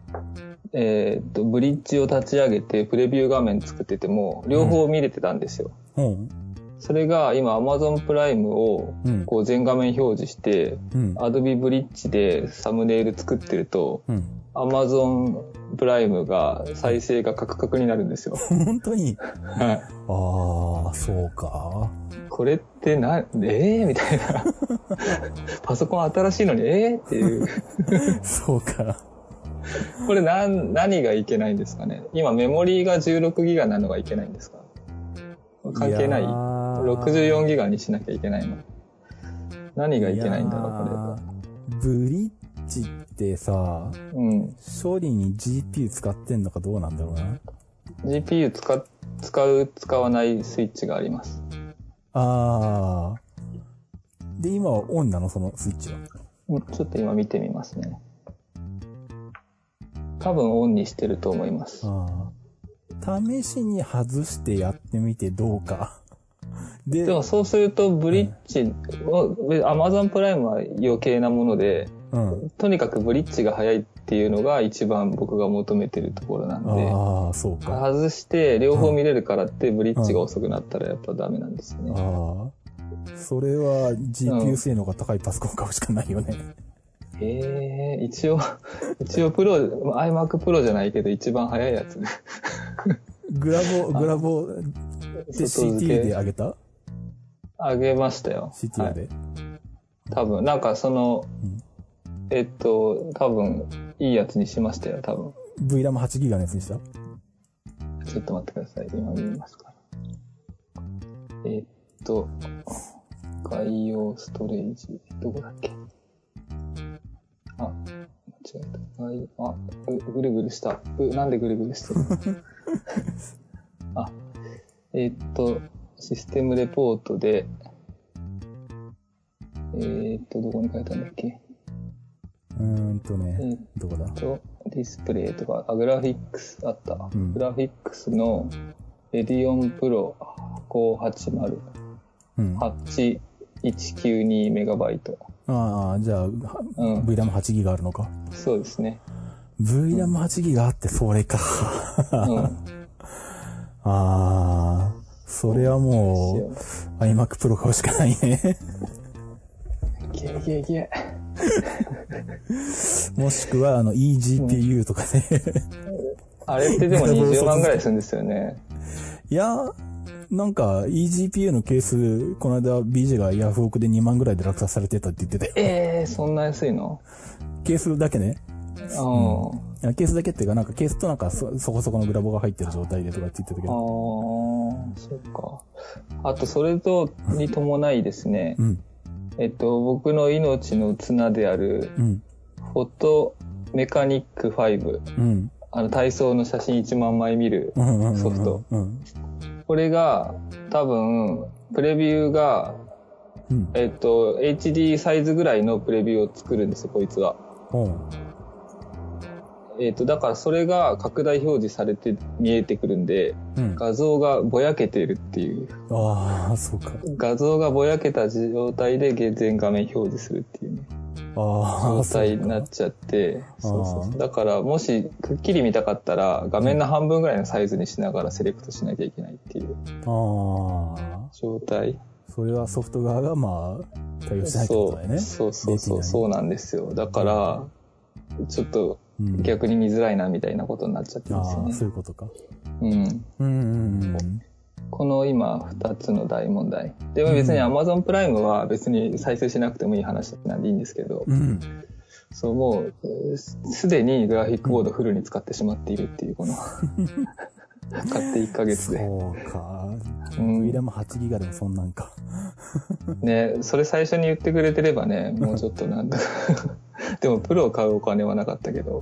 えーっと、ブリッジを立ち上げてプレビュー画面作ってても、両方見れてたんですよ。うん。それが今 Amazon プライムをうん。こう全画面表示して、うん。Adobe Bridge でサムネイル作ってると、うん。Amazon プライムが再生がカクカクになるんですよ。本当に？はい。ああ、そうか。これってな、えー、みたいな。パソコン新しいのに、えー、っていう。そうか。これなん、何がいけないんですかね今メモリーが16ギガなのがいけないんですか関係ないやー ?64 ギガにしなきゃいけないの何がいけないんだろう、これ。ブリッジってさ、うん。処理に GPU 使ってんのかどうなんだろうな。GPU 使っ、使う、使わないスイッチがあります。ああ。で、今はオンなの？そのスイッチは。うんちょっと今見てみますね。多分オンにしてると思います。ああ。試しに外してやってみてどうか。で、でもそうするとブリッジを、Amazon プライムは余計なもので、うん。とにかくブリッジが早いっていうのが一番僕が求めてるところなんで、ああ、そうか。外して両方見れるからってブリッジが遅くなったらやっぱダメなんですよね。ああ。それは GPU 性能が高いパソコン買うしかないよね。ええ一応、一応プロ、iMac Pro じゃないけど一番早いやつ。グラボ、グラボで外 CT で上げた？あげましたよ。?CT はいで。多分、なんかその、うんえっと、多分、いいやつにしましたよ、多分。VRAM8 ギガのやつにした？ちょっと待ってください。今見ますから。えっと、概要ストレージ、どこだっけ？あ、間違えた。概あ、ぐぐるぐるした。う、なんでぐるぐるしてるの？あ、えっと、システムレポートで、えっと、どこに書いたんだっけ？うーんとえね、っどこだ？と、ディスプレイとか、あ、グラフィックスあった。うんグラフィックスの Radeon Pro 580、うん。8192メガバイト。ああ、じゃあ、うん。VRAM8 ギガあるのか？そうですね。VRAM8 ギガあってそれか。うん。ああ、それはもう、iMac Pro 買うしかないね。ゲーゲーゲもしくは、あの、eGPU とかね。ー。あれってでも20万ぐらいするんですよね。いや、なんか、eGPU のケース、この間 BJ がヤフオクで2万ぐらいで落札されてたって言ってたよ。ええー、そんな安いの？ケースだけね。うん。ケースだけっていうか、なんかケースとなんかそそこそこのグラボが入ってる状態でとかって言ってたけああど。、そっか。あと、それと、に伴いですねう、ん、えっと、僕の命の綱である、うん、フォトメカニック5。うん。あの、体操の写真1万枚見るソフト。うん。これが、多分、プレビューが、うん。えっと、HD サイズぐらいのプレビューを作るんですよ、こいつは。うん。えっと、だからそれが拡大表示されて見えてくるんで、うん。画像がぼやけているっていう。ああ、そうか。画像がぼやけた状態で全画面表示するっていうね、ああ、状態になっちゃって、そうそうそうだからもしくっきり見たかったら画面の半分ぐらいのサイズにしながらセレクトしなきゃいけないっていうああ。状態。それはソフト側がまあ、対応しないってことだよね。そうそうそう、そうなんですよ。だから、ちょっとうん逆に見づらいなみたいなことになっちゃってますよああ、そうね。いうことか。うん。うんうんうん。この今2つの大問題。でも別に Amazon プライムは別に再生しなくてもいい話なんでいいんですけど、うん。そうもう、すでにグラフィックボードフルに使ってしまっているっていう、この、買って1ヶ月で。そうか。うんウィラム8ギガでもそんなんか。ね、それ最初に言ってくれてればね、もうちょっとなんとか。でもプロを買うお金はなかったけど、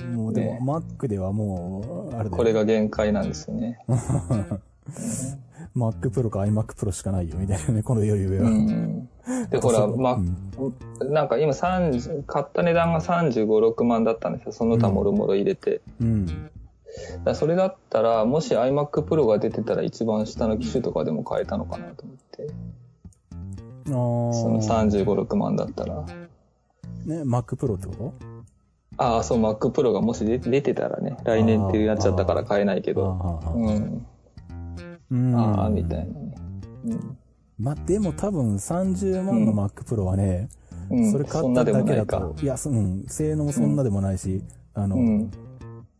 うん。もうでねも、Mac ではもう、あれこれが限界なんですよね。Mac Pro か iMac Pro しかないよ、みたいなね、この余裕うは。ん。で、ほら、まうんなんか今30、買った値段が35、6万だったんですよ。その他もろもろ入れて。うん。それだったら、もし iMac Pro が出てたら一番下の機種とかでも買えたのかなと思って。あそのあ。35、6万だったら。ね、Mac Pro ってこと？ああ、そう、Mac Pro がもし出出てたらね、来年ってなっちゃったから買えないけど。ああうん。うん。ああ、みたいなね。うん。まあ、でも多分30万の Mac Pro はね、うん、それ買っただけだと、。いや、そうん、性能もそんなでもないし、あの、うん。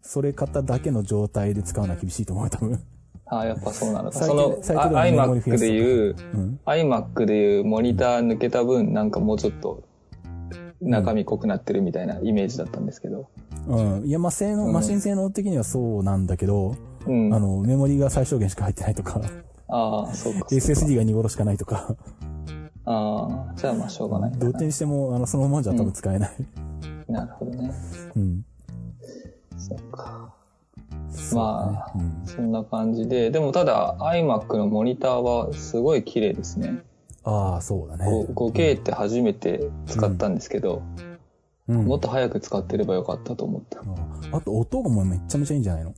それ買っただけの状態で使うのは厳しいと思うよ、多分。ああ、やっぱそうなのか。最近その、iMac でいう、うん。iMac でいうモニター抜けた分、なんかもうちょっと中身濃くなってるみたいなイメージだったんですけど。うん。いや、まあ、性能、うんマシン性能的にはそうなんだけど、うん。あの、メモリが最小限しか入ってないとか、ああ、そうか。SSD が2ボロしかないとか、ああ、じゃあまあしょうがない。どっちにしても、あの、そのままじゃ多分使えない。なるほどね。うん。まあ、うん。そんな感じで。でもただ iMac のモニターはすごい綺麗ですね。ああ、そうだね。ご 5K って初めて使ったんですけど、うん。もっと早く使ってればよかったと思った。ああと、音がもうめっちゃめちゃいいんじゃないの？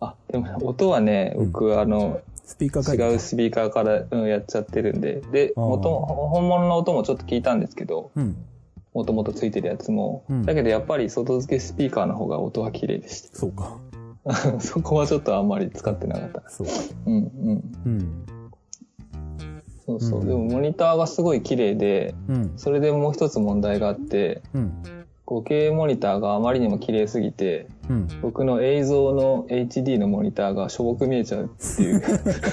あ、でもね音はね、僕、あの、スピーカー違うスピーカーから、うん、やっちゃってるんで。で、元々本物の音もちょっと聞いたんですけど、うん。もともとついてるやつも、うんだけどやっぱり外付けスピーカーの方が音は綺麗でしそうか。た。そこはちょっとあんまり使ってなかった。そうか。うんうん。うん。そうそう。うんでもモニターがすごい綺麗で、うん。それでもう一つ問題があって、うん。5K モニターがあまりにも綺麗すぎて、うん。僕の映像の HD のモニターがしょぼく見えちゃうっていう、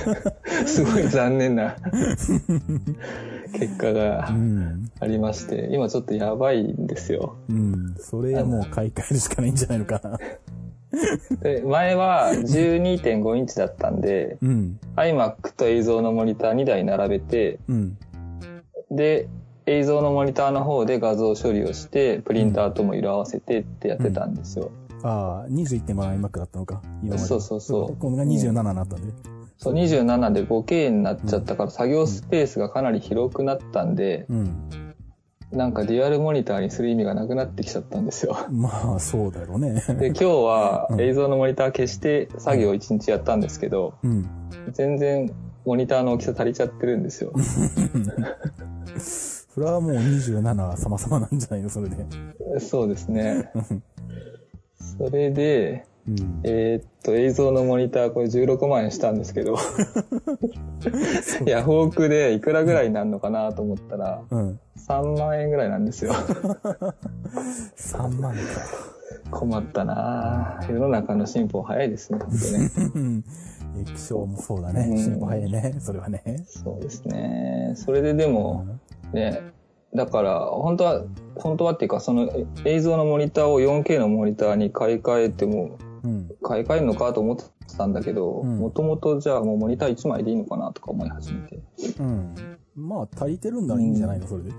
すごい残念な 結果がうん。ありまして、今ちょっとやばいんですよ。うん。それはもう買い替えるしかないんじゃないのかな。で前は12.5インチだったんで、うん。iMac と映像のモニター2台並べて、うん。で、映像のモニターの方で画像処理をして、プリンターとも色合わせてってやってたんですよ。ああ、21.5の iMac だったのか。今まで。そうそうそうこれが27になったんで。そう、27で 5K になっちゃったから、作業スペースがかなり広くなったんで、うん。なんかデュアルモニターにする意味がなくなってきちゃったんですよ。まあ、そうだろうね。で、今日はうん映像のモニター消して作業1日やったんですけど、うん。全然モニターの大きさ足りちゃってるんですよ。それはもう27様々なんじゃないのそれで。そうですね。それで、うん。えーっと、映像のモニターこれ16万円したんですけど、ヤフオクでいくらぐらいになるのかなと思ったら、うん。3万円ぐらいなんですよ。3万か。困ったなぁ世の中の進歩早いですね、本当ね。うん。液晶もそうだね。うん進歩早いね。それはね。そうですね。それででも、ね、だから、本当は、本当はっていうか、そのえ映像のモニターを 4K のモニターに買い替えても、うん。買い替えるのかと思ってたんだけど、うんもともとじゃあもうモニター1枚でいいのかなとか思い始めて。うん。まあ、足りてるんならいいんじゃないの？それで。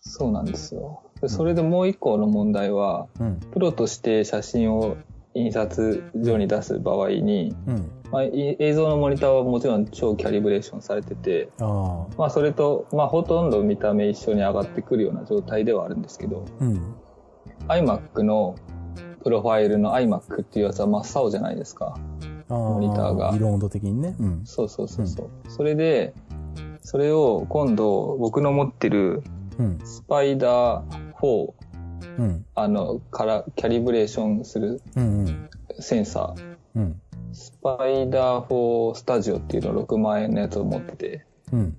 そうなんですよ。でそれでもう一個の問題は、うん。プロとして写真を印刷所に出す場合に、うん。まあ、い映像のモニターはもちろん超キャリブレーションされてて、ああ。まあそれと、まあほとんど見た目一緒に上がってくるような状態ではあるんですけど、うん。iMac のプロファイルの iMac っていうやつは真っ青じゃないですか。モニターが色温度的にね。うん。そうそうそうそう。それで、それを今度僕の持ってるうん。スパイダー4、うん。あの、からキャリブレーションするうん。うん。センサー、うん。スパイダー4スタジオっていうの6万円のやつを持ってて、うん。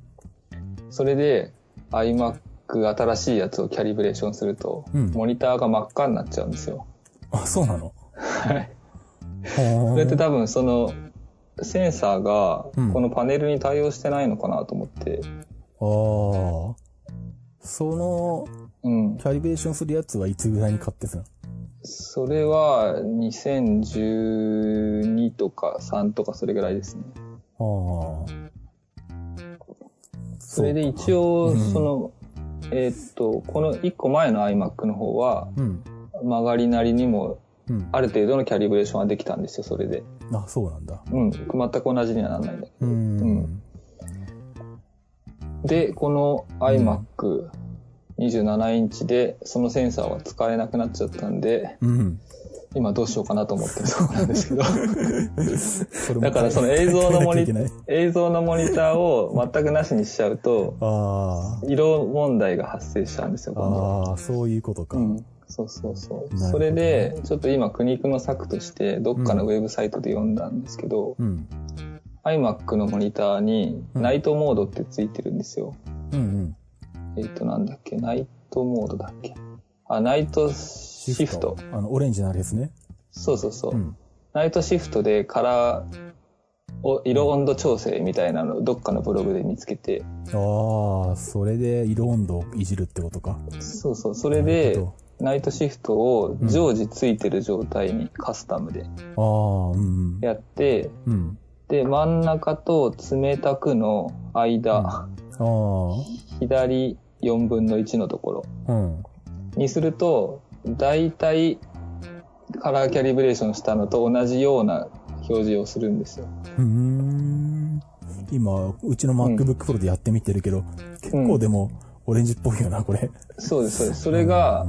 それで iMac 新しいやつをキャリブレーションすると、うんモニターが真っ赤になっちゃうんですよ。あ、そうなの？はい。そそれって多分その、センサーがうんこのパネルに対応してないのかなと思って、ああ。その、うん。キャリブレーションするやつはいつぐらいに買ってたのそれは2012とか3とかそれぐらいですね。ああ。それで一応うん、その、えーっと、この1個前の iMac の方は、うん。曲がりなりにもうん。ある程度のキャリブレーションはできたんですよ、それで。あ、そうなんだ。うん。全く同じにはならないんだけうど。ん。で、この iMac、27インチで、そのセンサーは使えなくなっちゃったんで、うん。今どうしようかなと思ってるところなんですけど。だからその映像のモニ映像のモニターを全くなしにしちゃうと、あ色問題が発生しちゃうんですよ、あ。今度。ああ、そういうことか。うん。そうそうそう。ねそれで、ちょっと今苦肉の策として、どっかのウェブサイトで読んだんですけど、うん。iMac のモニターにうんナイトモードってついてるんですよ。うんうん。えっ、と、なんだっけ、ナイトモードだっけ？あ、ナイトシフト。あの、オレンジのあれですね。そうそうそう。うん。ナイトシフトでカラーを、色温度調整みたいなのをどっかのブログで見つけて、ああ、それで色温度をいじるってことか。そうそう、それでほ、ナイトシフトを常時ついてる状態にカスタムでああ、うんやって、うん。うん。で、真ん中と冷たくの間、ああ、左4分の1のところうん。にすると、だいたいカラーキャリブレーションしたのと同じような表示をするんですよ。うーん。今、うちの MacBook Pro でやってみてるけど、結構でも、オレンジっぽいよな、これ。そうです、そうです。それが、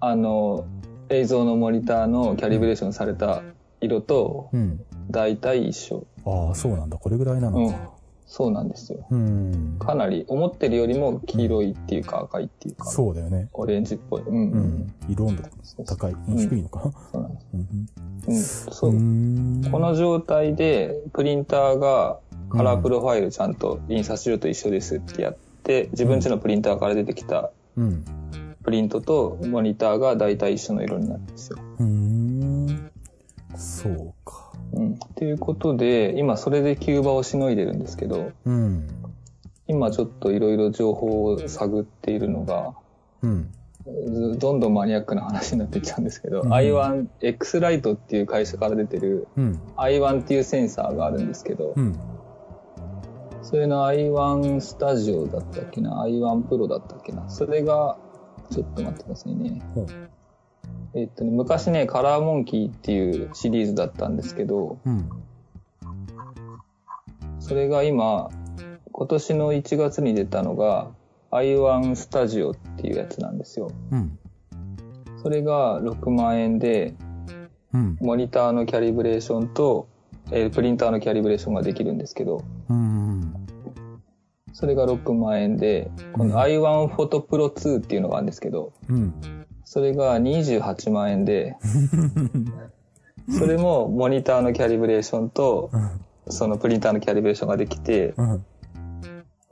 あの、映像のモニターのキャリブレーションされた色とうん。大体一緒。ああ、そうなんだ。これぐらいなのか。そうなんですよ。うん。かなり思ってるよりも黄色いっていうか赤いっていうか、そうだよね。オレンジっぽい。うん。ううん。ん。色温度高い。ん低いのかな？そうなんです。うんうん。そうう。ん。この状態で、プリンターがカラープロファイルちゃんと印刷所と一緒ですってやって、自分家のプリンターから出てきたうん。プリントとモニターが大体一緒の色になるんですよ。うーん。そうということで、今それでキューバをしのいでるんですけど、うん。今ちょっといろいろ情報を探っているのが、うん。ずどんどんマニアックな話になっていっちゃうんですけど、うん i1、X ライトっていう会社から出てるうん。i1 っていうセンサーがあるんですけど、うん。それの i1 スタジオだったっけな ?i1 プロだったっけな？それが、ちょっと待ってくださいね。ほう。えっとね、昔ね、カラーモンキーっていうシリーズだったんですけど、うん。それが今、今年の1月に出たのが i1 スタジオっていうやつなんですよ。うん。それが6万円で、うん。モニターのキャリブレーションと、えープリンターのキャリブレーションができるんですけど、うん。それが6万円で、この i1 フォトプロ2っていうのがあるんですけど、うん。それが28万円で、それもモニターのキャリブレーションと、そのプリンターのキャリブレーションができて、うん。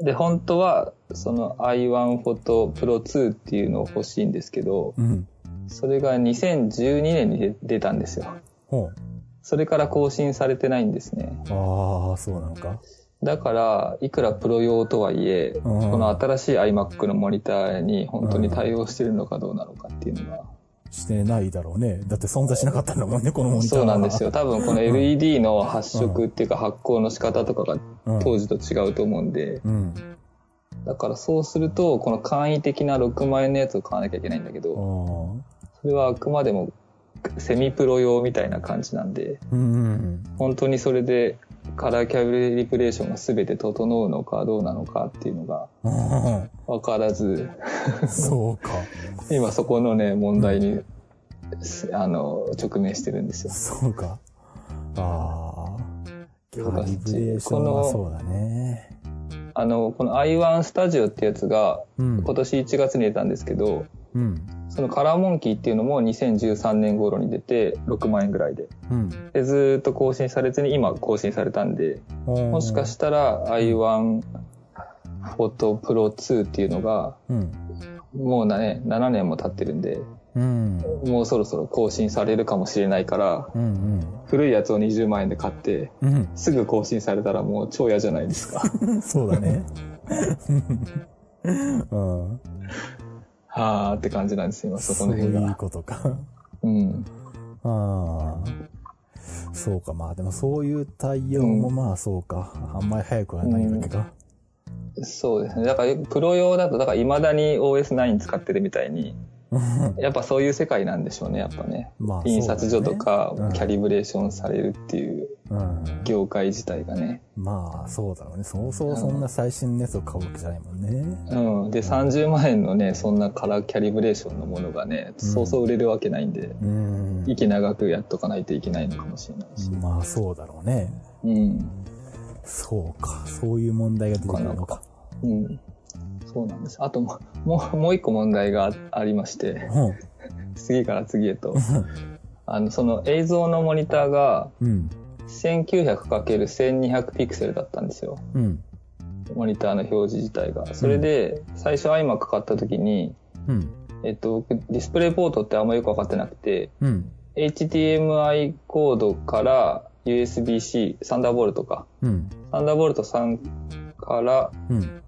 で、本当は、その i1 フォトプロ2っていうのを欲しいんですけど、うん。それが2012年に出出たんですよ。ほそれから更新されてないんですね。う。ああ、そうなのか。だから、いくらプロ用とはいえ、んこの新しい iMac のモニターに本当に対応してるのかどうなのかっていうのが。してないだろうね。だって存在しなかったんだもんね、このモニターはそうなんですよ。。多分この LED の発色っていうか発光の仕方とかがうん当時と違うと思うんで、うん。だからそうすると、この簡易的な6万円のやつを買わなきゃいけないんだけあど、あ。それはあくまでもセミプロ用みたいな感じなんで、うん。本当にそれでカラーキャリブレーションが全て整うのかどうなのかっていうのがうん。分からず、そうか。今そこのね、問題に、あの、直面してるんですよ。そうか。ああ。キャリブレーションはそうだね。あの、この i1 スタジオってやつがうん。今年1月に出たんですけど、うん。そのカラーモンキーっていうのも2013年頃に出て6万円ぐらいで。うん。で、ずーっと更新されずに今更新されたんで、ももしかしたら i1 フォトプロ2っていうのがうん。もうね、7年も経ってるんで、うん。もうそろそろ更新されるかもしれないから、うん。古いやつを20万円で買って、うん。すぐ更新されたらもう超嫌じゃないですか。うん。そうだね。うん。はーって感じなんですよ、今そこそういうの辺が。ことか。うん。ああ。そうか、まあでもそういう対応もまあそうか。あんまり早くはないわけか。そうですね。だから、プロ用だと、だから未だに OS9 使ってるみたいに、やっぱそういう世界なんでしょうね、やっぱね。まあ、印刷所とかキャリブレーションされるっていううん。業界自体がね。まあ、そうだろうね。そうそうそんな最新のやつを買うわけじゃないもんね。うん。で、30万円のね、そんなカラーキャリブレーションのものがね、そうそう売れるわけないんで、うん。息長くやっとかないといけないのかもしれないし。まあ、そうだろうね。うん。そうか。そういう問題が出てくるのか。うん。そうなんです。あともう、もう、もう一個問題があありまして、うん。次から次へと。あの、その映像のモニターが、うん。1900×1200 ピクセルだったんですよ。うん。モニターの表示自体が。それで、最初 iMac 買った時に、うん。えっと、僕ディスプレイポートってあんまよくわかってなくて、うん。HDMI コードから USB-C、サンダーボルトか。うん。サンダーボルト3から、うん。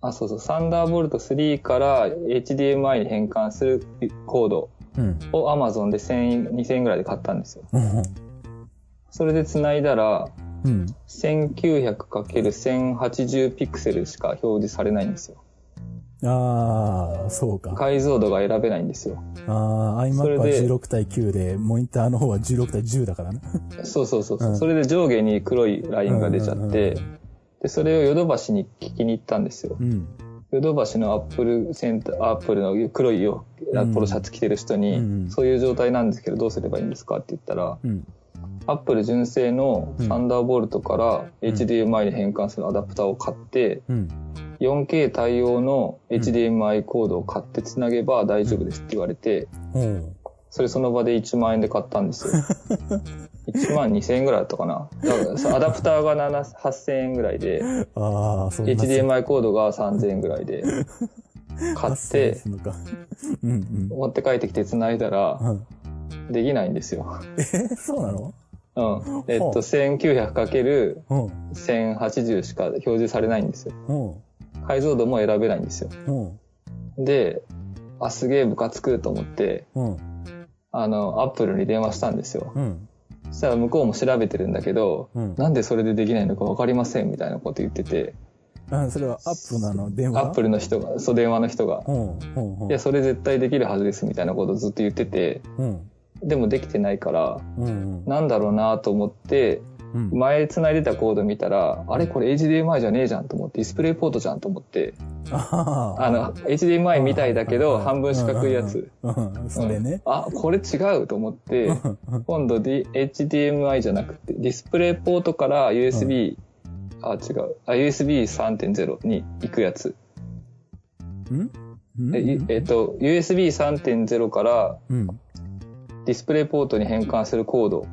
あ、そうそう、サンダーボルト3から HDMI に変換するコードうん。を Amazon で1000円、2000円ぐらいで買ったんですよ。うん。それで繋いだら、うん。1900×1080 ピクセルしか表示されないんですよ。ああ、そうか。解像度が選べないんですよ。ああ、iMac はで16対9で、モニターの方は16対10だからね。そうそうそうそう、うんそれで上下に黒いラインが出ちゃって、うんで、それをヨドバシに聞きに行ったんですよ。うん。ヨドバシのアップルセンター、アップルの黒いよポロシャツ着てる人に、うんそういう状態なんですけどどうすればいいんですかって言ったら、うん。アップル純正のサンダーボルトから HDMI に変換するアダプターを買って、うん。4K 対応の HDMI コードを買ってつなげば大丈夫ですって言われて、それその場で1万円で買ったんですよ。1万2000円ぐらいだったかな。アダプターが7 8000円ぐらいで、HDMI コードが3000円ぐらいで、買って。うんうん。持って帰ってきて繋いだら、うんできないんですよ。え、そうなの？うん。えっと、1900×1080 うん。しか表示されないんですよ。うん。解像度も選べないんですよ。うん。で、あ、すげえムカつくと思って、うん。あの、アップルに電話したんですよ。うん。そしたら向こうも調べてるんだけど、うん。なんでそれでできないのかわかりませんみたいなこと言ってて、あ、それはアップルなの電話？アップルの人が、そう電話の人が、うん。うん。うんいや、それ絶対できるはずですみたいなことをずっと言ってて、うん。でもできてないから、うん。うん。なんだろうなと思って、うん。前繋いでたコード見たら、あれこれ HDMI じゃねえじゃんと思って、ディスプレイポートじゃんと思って、ああの、HDMI みたいだけど、うん半分四角いやつ。それねうん。あ、これ違うと思って、今度 D HDMI じゃなくて、ディスプレイポートから USB、あ、違う。あ、USB3.0 に行くやつ。うん？えいえっと、USB3.0 からうん。ディスプレイポートに変換するコード。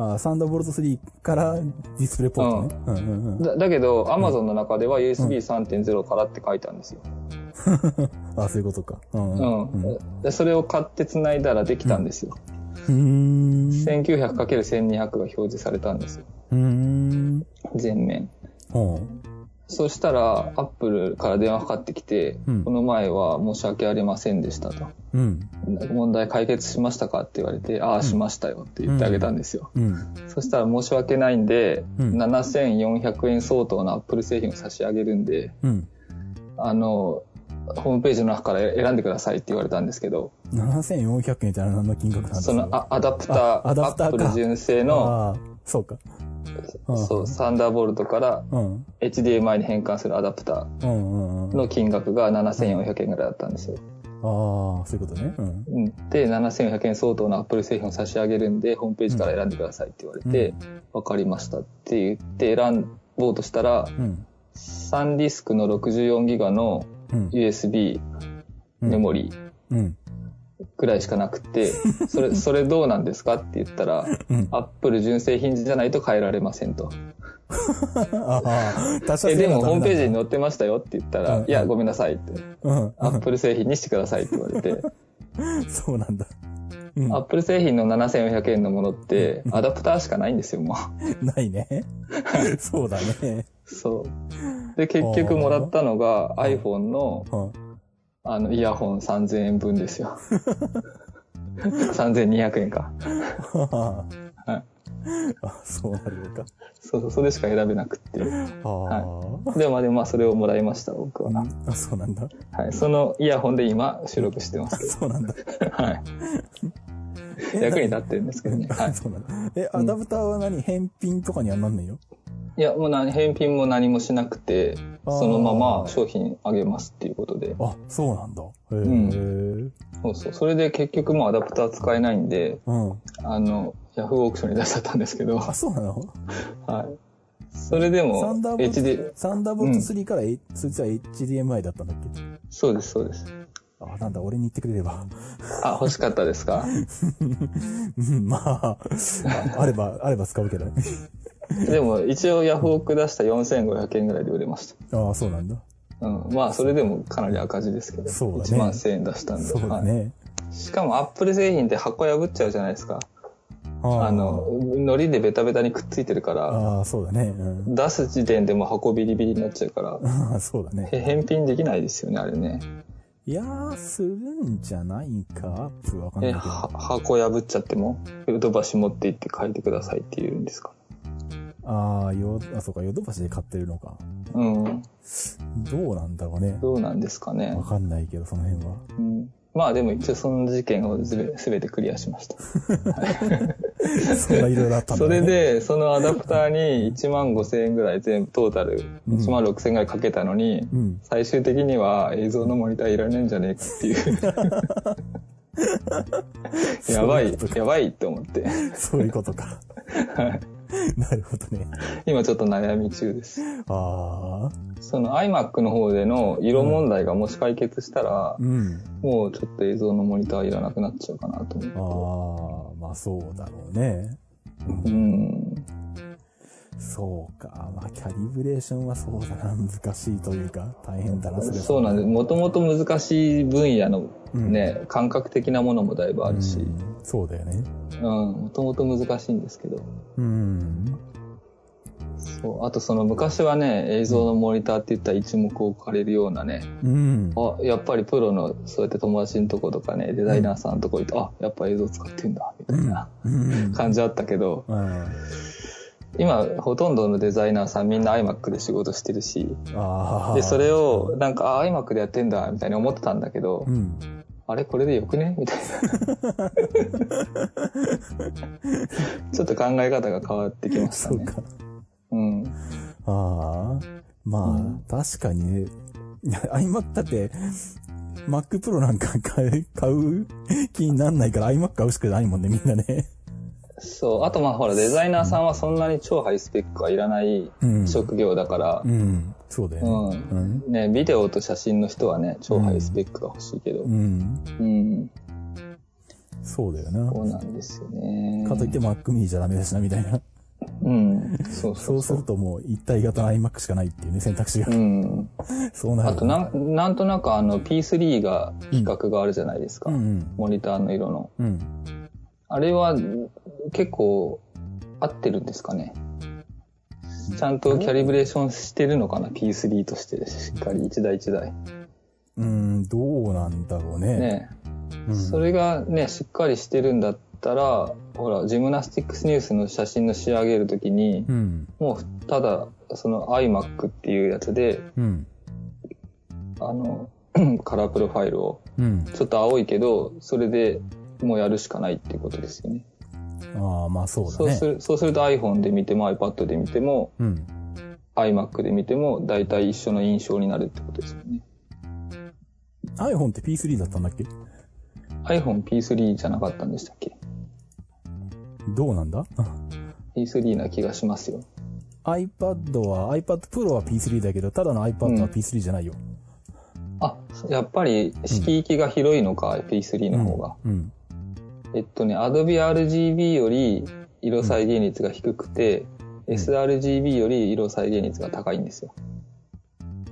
あ、サンダーボルト3からディスプレイポートね。うんうんうん。だだけど、Amazon の中では USB3.0 からって書いてあるんですよ。あ、そういうことか。うんううん。ん。でそれを買って繋いだらできたんですよ。うーん。1900×1200 が表示されたんですよ。うーん。全面。うん。そしたら、アップルから電話かかってきて、うんこの前は申し訳ありませんでしたと。うん。問題解決しましたかって言われて、ああ、しましたよって言ってあげたんですよ。うん。そしたら申し訳ないんで、うん7400円相当のアップル製品を差し上げるんで、うん。あの、ホームページの中から選んでくださいって言われたんですけど、7400円って何の金額なんですかそのあアダプター、あアダプターかアップル純正の、そうか。うんそう、サンダーボルトからうん。HDMI に変換するアダプタうんうんうん。ーの金額が7400円ぐらいだったんですよ。ああ、そういうことね。うん。うんで、7400円相当のアップル製品を差し上げるんで、ホームページから選んでくださいって言われて、わ、かりましたって言って選ぼうとしたら、うん。3ディスクの64ギガのうん。USB メモリうん。ぐらいしかなくて、それ、それどうなんですかって言ったら、うん。アップル純正品じゃないと変えられませんと。え、でもホームページにの。載ってましたよって言ったら、うんいや、ごめんなさいって。うん。アップル製品にしてくださいって言われて、そうなんだ。うんアップル製品の7400円のものって、アダプターしかないんですよ、もう。ないね。そうだね。そう。で、結局もらったのが iPhone の、うん。あの、イヤホン3000円分ですよ。3200円か。は いあ、そうなるのか。そうそう、それしか選べなくって。ああ。でもまあでもまあそれをもらいました、僕は。うんあ、そうなんだ。はい。そのイヤホンで今収録してますけそうなんだ。ど。はい。役に立ってるんですけどね。はい。そうなんだ。え、アダプターは何？返品とかにはなんないよいや、もう何、返品も何もしなくて、そのまま商品あげますっていうことで。あ、そうなんだ。へえ。んそうそう。それで結局もうアダプター使えないんで、うん。あの、ヤフーオークションに出しちゃったんですけど、あ、そうなの？はい。それでもサンダー、ボル HD、ト、サンダーボルト3から、えそいつは HDMI だったんだっけ？そうです、そうです。あ、なんだ、俺に言ってくれれば。あ、欲しかったですか？うん まあ、ああれば、あれば使うけど。でも、一応ヤフオク出した4500円ぐらいで売れましああ、そうなんだ。た。うん。まあ、それでもかなり赤字ですけど。そうだね1万1000円出したんで。そうだはいね。しかも、アップル製品って箱破っちゃうじゃないですか。ああの、海苔でベタベタにくっついてるから、ああ、そうだね。うん、出す時点でもう箱ビリビリになっちゃうから、そうだね。へ返品できないですよね、あれね。いやー、するんじゃないか？アップルわかんなえ、いけど。は箱破っちゃっても、ヨドバシ持って行って書いてくださいって言うんですか？ああ、よ、あ、そうか、ヨドバシで買ってるのか。うん。どうなんだろうね。どうなんですかねわ。かんないけど、その辺は。うん。まあでも一応その事件をすべすべてクリアしました。そんないろいろあったんだ、そね。れで、そのアダプターに1万5千円ぐらい全部トータルうん1万6千円ぐらいかけたのに、うん。最終的には映像のモニターいらねえんじゃねえかっていう。やばい、やばいって思って。そういうことか。なるほどね。今ちょっと悩み中です。ああ、その iMac の方での色問題がもし解決したら、うん。もうちょっと映像のモニターいらなくなっちゃうかなとあ思あ、まあそうだろうね。うん。そうか。まあ、キャリブレーションはそうだな。難しいというか、大変だな、それはそうなんです。もともと難しい分野のね、感覚的なものもだいぶあるし、うんそうだよね。うん、もともと難しいんですけど。うん。そう。あとその昔はね、映像のモニターって言ったら一目置かれるようなね、うん。あ、やっぱりプロの、そうやって友達のとことかね、デザイナーさんのとこ行って、あ、やっぱ映像使ってんだ、みたいなうん。感じあったけど、うん今、ほとんどのデザイナーさんみんな iMac で仕事してるし。で、それを、なんか、あ、iMac でやってんだ、みたいに思ってたんだけどう、ん。あれこれでよくね？みたいな。ちょっと考え方が変わってきましたね。そうん。ああ。まあ、うん確かにね。iMac だって、Mac Pro なんか買う、買う気になんないから iMac 買うしかないもんね、みんなね。そう。あとまあほら、デザイナーさんはそんなに超ハイスペックはいらないうん。職業だからう、ん。そうだよね。ううん。ね、ビデオと写真の人はね、超ハイスペックが欲しいけどう。ん。うん。そうだよな。そうなんですよね。かといって Mac mini じゃダメだしな、みたいな。うん。そうそそう。するともう一体型の iMac しかないっていうね、選択肢が。うん。そうなるあとなん、なんとなくあの P3 が規格があるじゃないですか。うんうん。モニターの色の。うん。あれは結構合ってるんですかね。ちゃんとキャリブレーションしてるのかな ?P3 としてしっかり一台一台。うん、どうなんだろうね。ね、うん、それがね、しっかりしてるんだったら、ほら、ジムナスティックスニュースの写真の仕上げるときに、うん。もうただ、その iMac っていうやつで、うん。あの、カラープロファイルを、うん。ちょっと青いけど、それでもうやるしかないっていうことですよね。ああ、まあそうだね。そうする、そうすると iPhone で見ても iPad で見ても、うん。iMac で見ても大体一緒の印象になるってことですよね。iPhone って P3 だったんだっけ？iPhone P3 じゃなかったんでしたっけ？どうなんだ ?P3 な気がしますよ。?iPad は、iPad Pro は P3 だけど、ただの iPad は P3 じゃないよ。あ、やっぱり色域が広いのか、P3 の方が。うん。えっとね、Adobe RGB より色再現率が低くて、sRGB より色再現率が高いんですよ。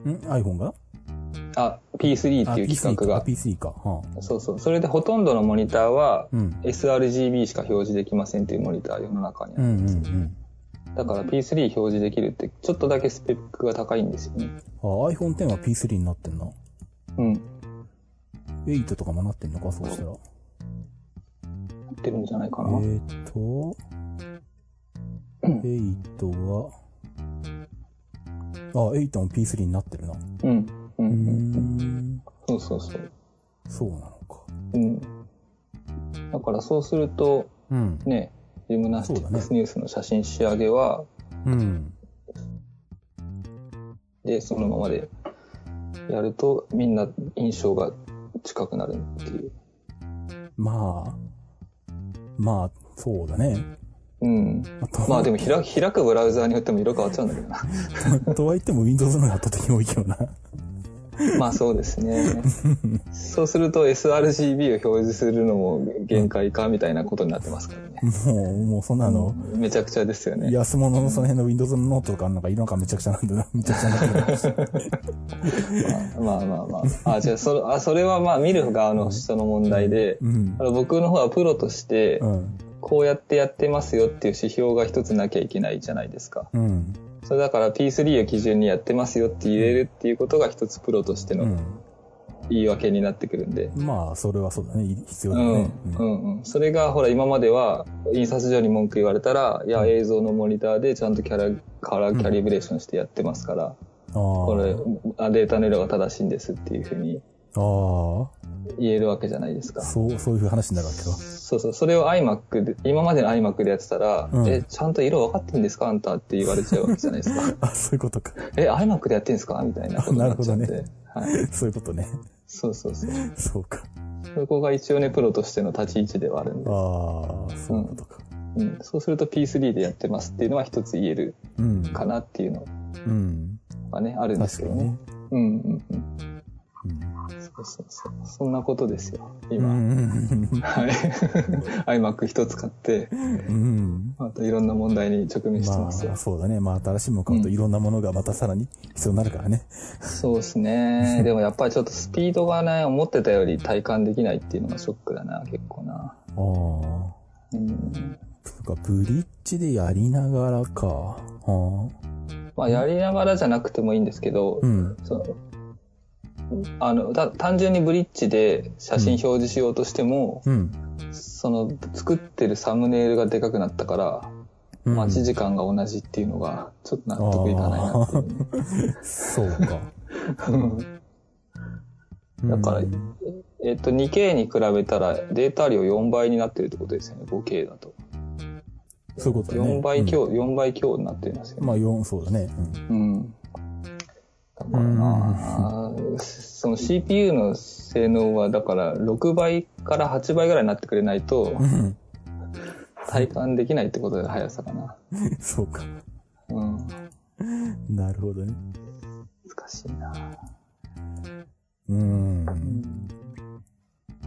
うん ?iPhone が？あ、P3 っていう規格が。PC か。はあ、そうそう。それでほとんどのモニターはうん。sRGB しか表示できませんっていうモニター世の中にある。うんうんうん。だから P3 表示できるってちょっとだけスペックが高いんですよね。あ、iPhone X は P3 になってんな。うん。8とかもなってんのか、そうしたら。やってるんじゃないかえな。ーっと、8は、あ、8も P3 になってるな。うん。う。うん。うん。そうそうそう。そうなのか。うん。だからそうすると、うん。ね、ジムナスティックスニュースの写真仕上げは、うん。で、そのままでやると、みん。な印象が近くなるっていう。まあ、まあ、そうだね。うん。まあでも開く開くブラウザーによっても色変わっちゃうん。だけどな。とは言っても Windows の方が圧倒的に多いけどな。まあそうですね。そうすると sRGB を表示するのも限界かみたいなことになってますからね。もう、もうそんなの、めちゃくちゃですよね。安物のその辺の Windows のノートとかなんか色がめちゃくちゃなんでな、めちゃくちゃになってる。まあまあまあ。あ、じゃあそれ、あ、それはまあ見る側の人の問題で、うんあ。の僕の方はプロとしてう、ん。こうやってやってますよっていう指標が一つなきゃいけないじゃないですか。うん。それだから P3 を基準にやってますよって言えるっていうことが一つプロとしてのうん。言い訳になってくるんで。まあ、それはそうだね。必要うん、だね。うん、うん。それが、ほら、今までは、印刷所に文句言われたら、いや、映像のモニターでちゃんとキャラ、カラーキャリブレーションしてやってますから、ああ。これ、あデータの色が正しいんですっていうふうにあ言えるわけじゃないですあ。か。そう、そういう話になるわけか。そうそう。それを iMac で、今までの iMac でやってたら、うんえ、ちゃんと色分かってんですか？あんたって言われちゃうわけじゃないですか。あ、そういうことか。え、iMac でやってんすか？みたいなことになっちゃうんで。なるはい。そういうことね。そうそうそう。そうか。そこが一応ね、プロとしての立ち位置ではあるんで。ああ、そういうことか。うん。そうすると P3 でやってますっていうのは一つ言えるうん。かなっていうのうん。がね、あるんですけどねね。。うんうんうん。うんそうそうそう。そんなことですよ、う今。ん。はい。iMac 一つ買って、うん。またいろんな問題に直面してまますよあ、。そうだね。まあ、新しいもの買うといろんなものがまたさらに必要になるからね。そうですね。でもやっぱりちょっとスピードがね、思ってたより体感できないっていうのがショックだな、結構な。ああ。うん。とか、ブリッジでやりながらか。はまあやりながらじゃなくてもいいんですけど、あ。うん。そのあの、た単純にブリッジで写真表示しようとしても、うん。その作ってるサムネイルがでかくなったから、うん待ち時間が同じっていうのが、ちょっと納得いかないなっていうね、そうか。だからうんえっと、2K に比べたらデータ量4倍になってるってことですよね、5K だと。そういうことだね。4倍強、4倍強になってますよね。うんまあ、4、そうだね。うん。だからなその CPU の性能は、だから6倍から8倍ぐらいになってくれないとう、ん。体感できないってことで速さかな。そうか。うん。なるほどね。難しいなうん。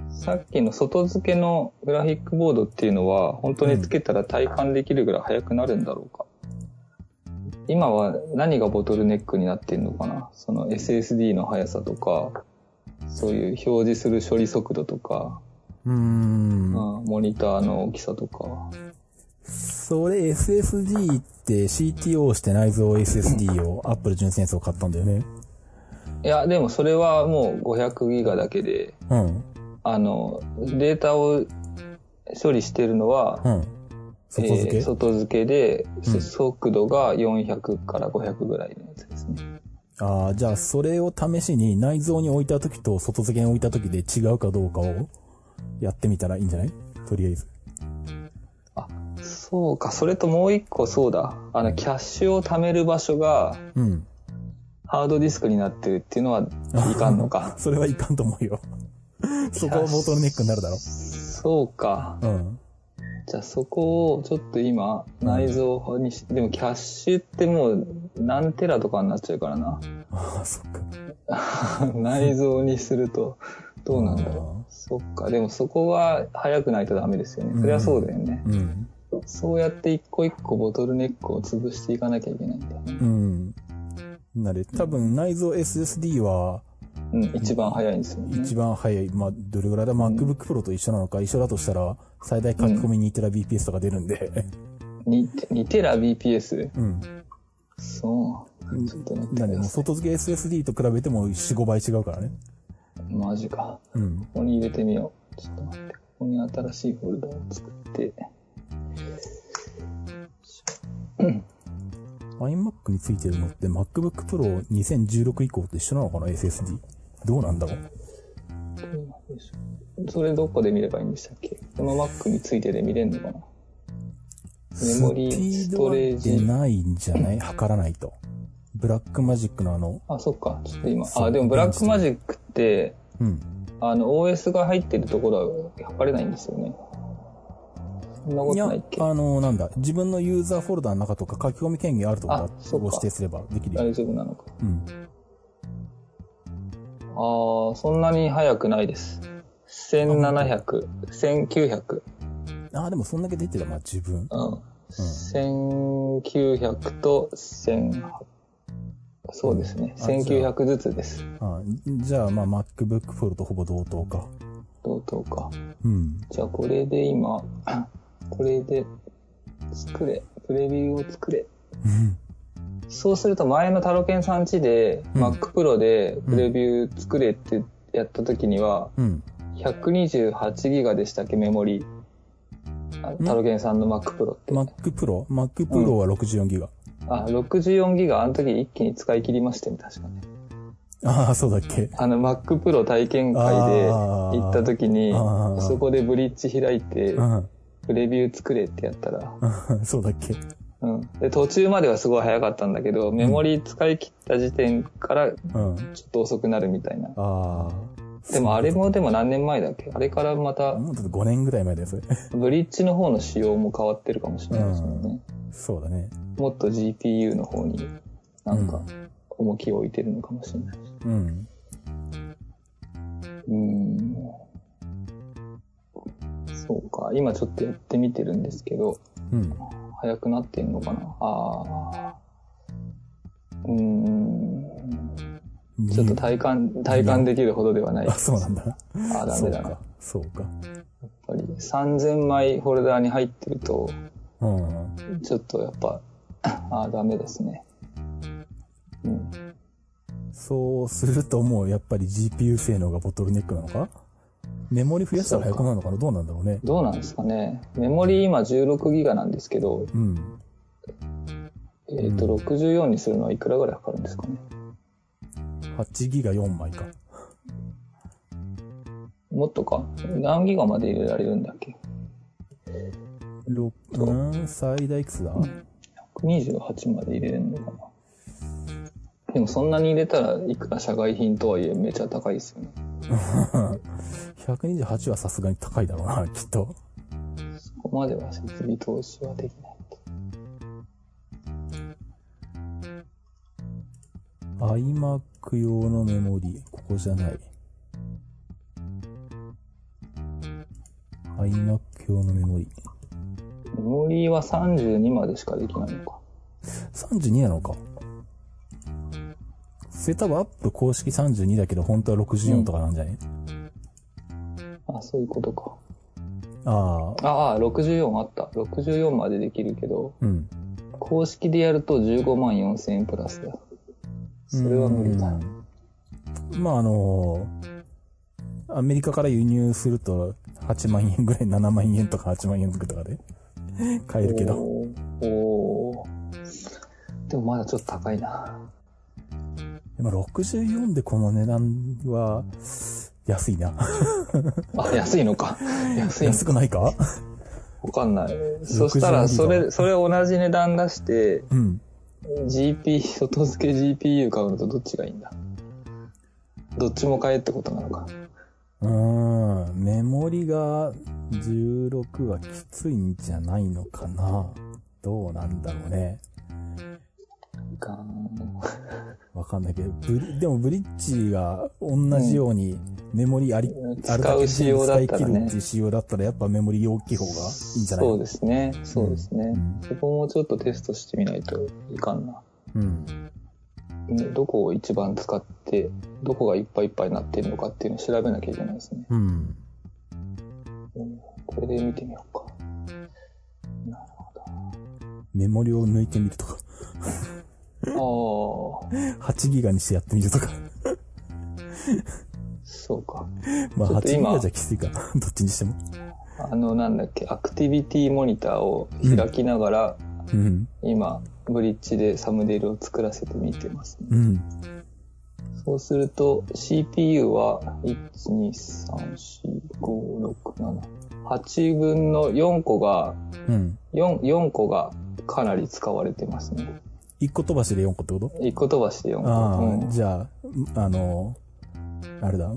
さっきの外付けのグラフィックボードっていうのは、本当につけたら体感できるぐらい速くなるんだろうか。今は何がボトルネックになってんのかな？その SSD の速さとか、そういう表示する処理速度とか、うん。うんモニターの大きさとか。それ SSD って CTO して内蔵 SSD を Apple 純正のやつを買ったんだよね。いや、でもそれはもう500ギガだけで、うん。あの、データを処理してるのは、うん。外付け、えー外付けで、うん速度が400から500ぐらいのやつですね。ああ、じゃあそれを試しに内蔵に置いた時と外付けに置いた時で違うかどうかをやってみたらいいんじゃない？とりあえず。そうか、それともう一個そうだ。あの、キャッシュを貯める場所がうん。ハードディスクになってるっていうのは いかんのか。それはいかんと思うよ。そこはボトルネックになるだろ。そうか。うん。じゃあそこをちょっと今内蔵にし、でもキャッシュってもう何テラとかになっちゃうからな。ああ、そっか。内蔵にするとどうなんだろう。そっか。でもそこは早くないとダメですよね。それはそうだよね。うん。そうやって一個一個ボトルネックを潰していかなきゃいけないんだよね。うん。なで、多分内蔵 SSD はうん、一番早いんですよね。一番早い、まあ、どれぐらいだ、MacBook Pro と一緒なのか、一緒だとしたら、最大書き込み 2TBps とか出るんで、2, 2テラ BPS? うん。そう。ちょっと待ってなんで、外付け SSD と比べても4、5倍違うからね。い。マジか。うん。ここに入れてみよう。ちょっと待って。ここに新しいフォルダを作って。iMac についてるのって MacBook Pro 2016以降と一緒なのかな ?SSD。どうなんだろう？それどこで見ればいいんでしたっけ？この Mac についてで見れんのかな？メモリー、ストレージ。出ないんじゃない？測らないと。ブラックマジックのあの、あ、そっか。ちょっと今。あ、でもブラックマジックって、うん。あの、OS が入ってるところは測れないんですよね。そんなことないっけ？あの、なんだ、自分のユーザーフォルダの中とか書き込み権限あるところを指定すればできるよ。大丈夫なのか。うん。ああ、そんなに速くないです。1700、1900、ああ、でもそんだけ出てたらまあ十分。うん。1900と1800。そうですね。あじゃあ1900ずつです。あじゃあまあ MacBook Pro とほぼ同等か。同等か。うん。じゃあこれで今、これで作れ。プレビューを作れ。そうすると前のタロケンさんちで、うん Mac Pro でプレビュー作れってやった時には、うん。128ギガでしたっけ、メモリ。あタロケンさんの Mac Pro って。Mac Pro? Mac Pro は64ギガ。あ、64ギガ、あの時一気に使い切りましたね、確かね。ああ、そうだっけ。あの Mac Pro 体験会で行った時にそこでブリッジ開いてう、ん。プレビュー作れってやったら、そうだっけ。うん。で、途中まではすごい早かったんだけど、メモリ使い切った時点からうん。ちょっと遅くなるみたいな。ああ。でもあれもでも何年前だっけ？あれからまた、もうだって5年ぐらい前だよ、それ。ブリッジの方の仕様も変わってるかもしれないですもんね。そうだね。もっと GPU の方になんか重きを置いてるのかもしれないし。うん。うーん。そうか。今ちょっとやってみてるんですけど、うん。早くなってんのかな？ああ。うーん。ちょっと体感、体感できるほどではないあ、そうなんだ。ああ、ダメだな。やっそうか。そうか。ぱり3000枚フォルダーに入ってると、うん。ちょっとやっぱ、ああ、ダメですね。うん。そうするともうやっぱり GPU 性能がボトルネックなのか？メモリ増やしたら早くなるのかな？どうなんだろうね。どうなんですかね。メモリ今16ギガなんですけど、うん。えっ、と、64にするのはいくらぐらいかかるんですかね？8ギガ4枚か。もっとか？何ギガまで入れられるんだっけ？ろうん、最大いくつだ ?128 まで入れれるのかなでもそんなに入れたらいくら社外品とはいえめちゃ高いですよね。128はさすがに高いだろうな、きっと。そこまでは設備投資はできない。iMac 用のメモリ、ここじゃない。iMac 用のメモリ。メモリは32までしかできないのか。32なのか。それ多分アップ公式32だけど、本当は64とかなんじゃない、あ、そういうことか。ああ、ああ、64あった。64までできるけど、うん。公式でやると15万4千円プラスだよ。それは無理だ。うんまああのアメリカから輸入すると8万円ぐらい、7万円とか8万円とかで買えるけど。おーおーでもまだちょっと高いな。でも64でこの値段は安いな。あ、安いのか。安いの安くないか？わかんない。そしたら、それ、それ同じ値段出して、うん。GP、外付け GPU 買うのとどっちがいいんだ？どっちも買えってことなのか。うーん。メモリが16はきついんじゃないのかな。どうなんだろうね。ガーンわかんないけど、ブリでもブリッジが同じようにメモリあり、うんあるだけ使う仕様だったらね使い切るっていう仕様だったらやっぱメモリ大きい方がいいんじゃないそうですね。そうですね。うんそこもちょっとテストしてみないといかんな。うん。ねどこを一番使って、どこがいっぱいいっぱいになってるのかっていうのを調べなきゃいけないですね。うん。うんこれで見てみようか。なるメモリを抜いてみるとか、8ギガにしてやってみるとか。そうか。まあ8ギガじゃきついかな。どっちにしても。あの、なんだっけ、アクティビティモニターを開きながら、うん。今、ブリッジでサムネイルを作らせてみてますね。うん。そうすると、CPU は、1、2、3、4、5、6、7、8分の4個が、うん。4、4個がかなり使われてますね。1個飛ばしで4個ってこと？1個飛ばしで4個。ああ、うんじゃあ、あの、あれだ。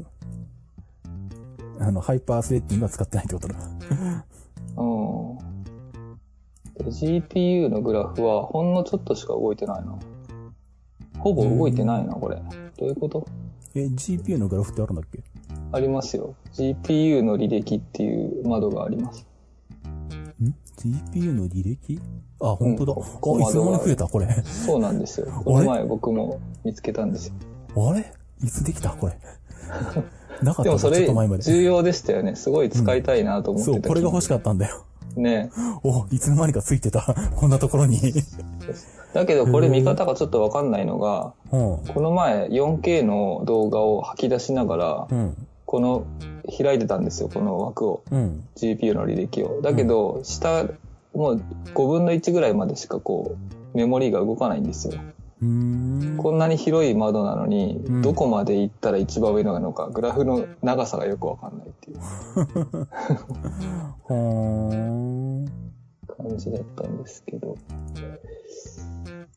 あの、ハイパースレッティングは使ってないってことだ。うん。で GPU のグラフはほんのちょっとしか動いてないな。ほぼ動いてないな、これ。どういうこと？え、GPU のグラフってあるんだっけ？ありますよ。GPU の履歴っていう窓があります。ん ?GPU の履歴？あ、本当だ。うんあ、いつの間に増えたこれ。そうなんですよ。この前僕も見つけたんですよ。あれ？いつできた？これ。なかったでもそれ。重要でしたよね。すごい使いたいなと思ってた、そう、これが欲しい。かったんだよ。ね。お、いつの間にかついてた。こんなところに。だけどこれ見方がちょっとわかんないのが、うん。この前 4K の動画を吐き出しながら、うん。この開いてたんですよ、この枠を。うん。GPU の履歴を。だけど、下、もう5分の1ぐらいまでしかこう、メモリーが動かないんですよ。こんなに広い窓なのに、うんどこまで行ったら一番上なのか、グラフの長さがよくわかんないっていう。感じだったんですけど。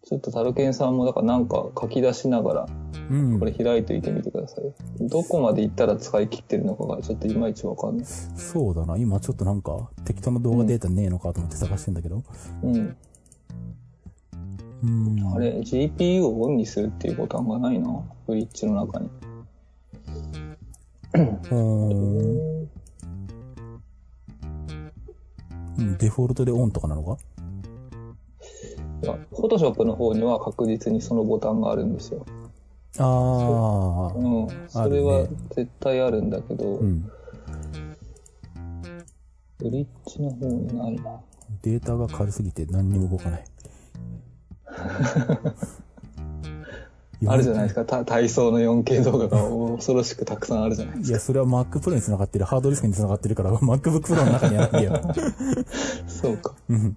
ちょっとタルケンさんも、だからなんか書き出しながら、うんこ。れ開いていてみてください。どこまで行ったら使い切ってるのかがちょっといまいちわかんない。そうだな。今ちょっとなんか、適当な動画データねえのかと思って探してんだけど。うん。うん。あれ、GPU をオンにするっていうボタンがないな。ブリッジの中に。うーん。うんデフォルトでオンとかなのか？フォトショップの方には確実にそのボタンがあるんですよ。ああ。うん。それは絶対あるんだけど、うん。ブリッジの方にないな。データが軽すぎて何にも動かない。あるじゃないですか。た体操の 4K 動画が恐ろしくたくさんあるじゃないですいや、それは Mac Pro に繋がってる、ハードディスクに繋がってるから、MacBook Pro の中にはないんだよ。か。そうか。うん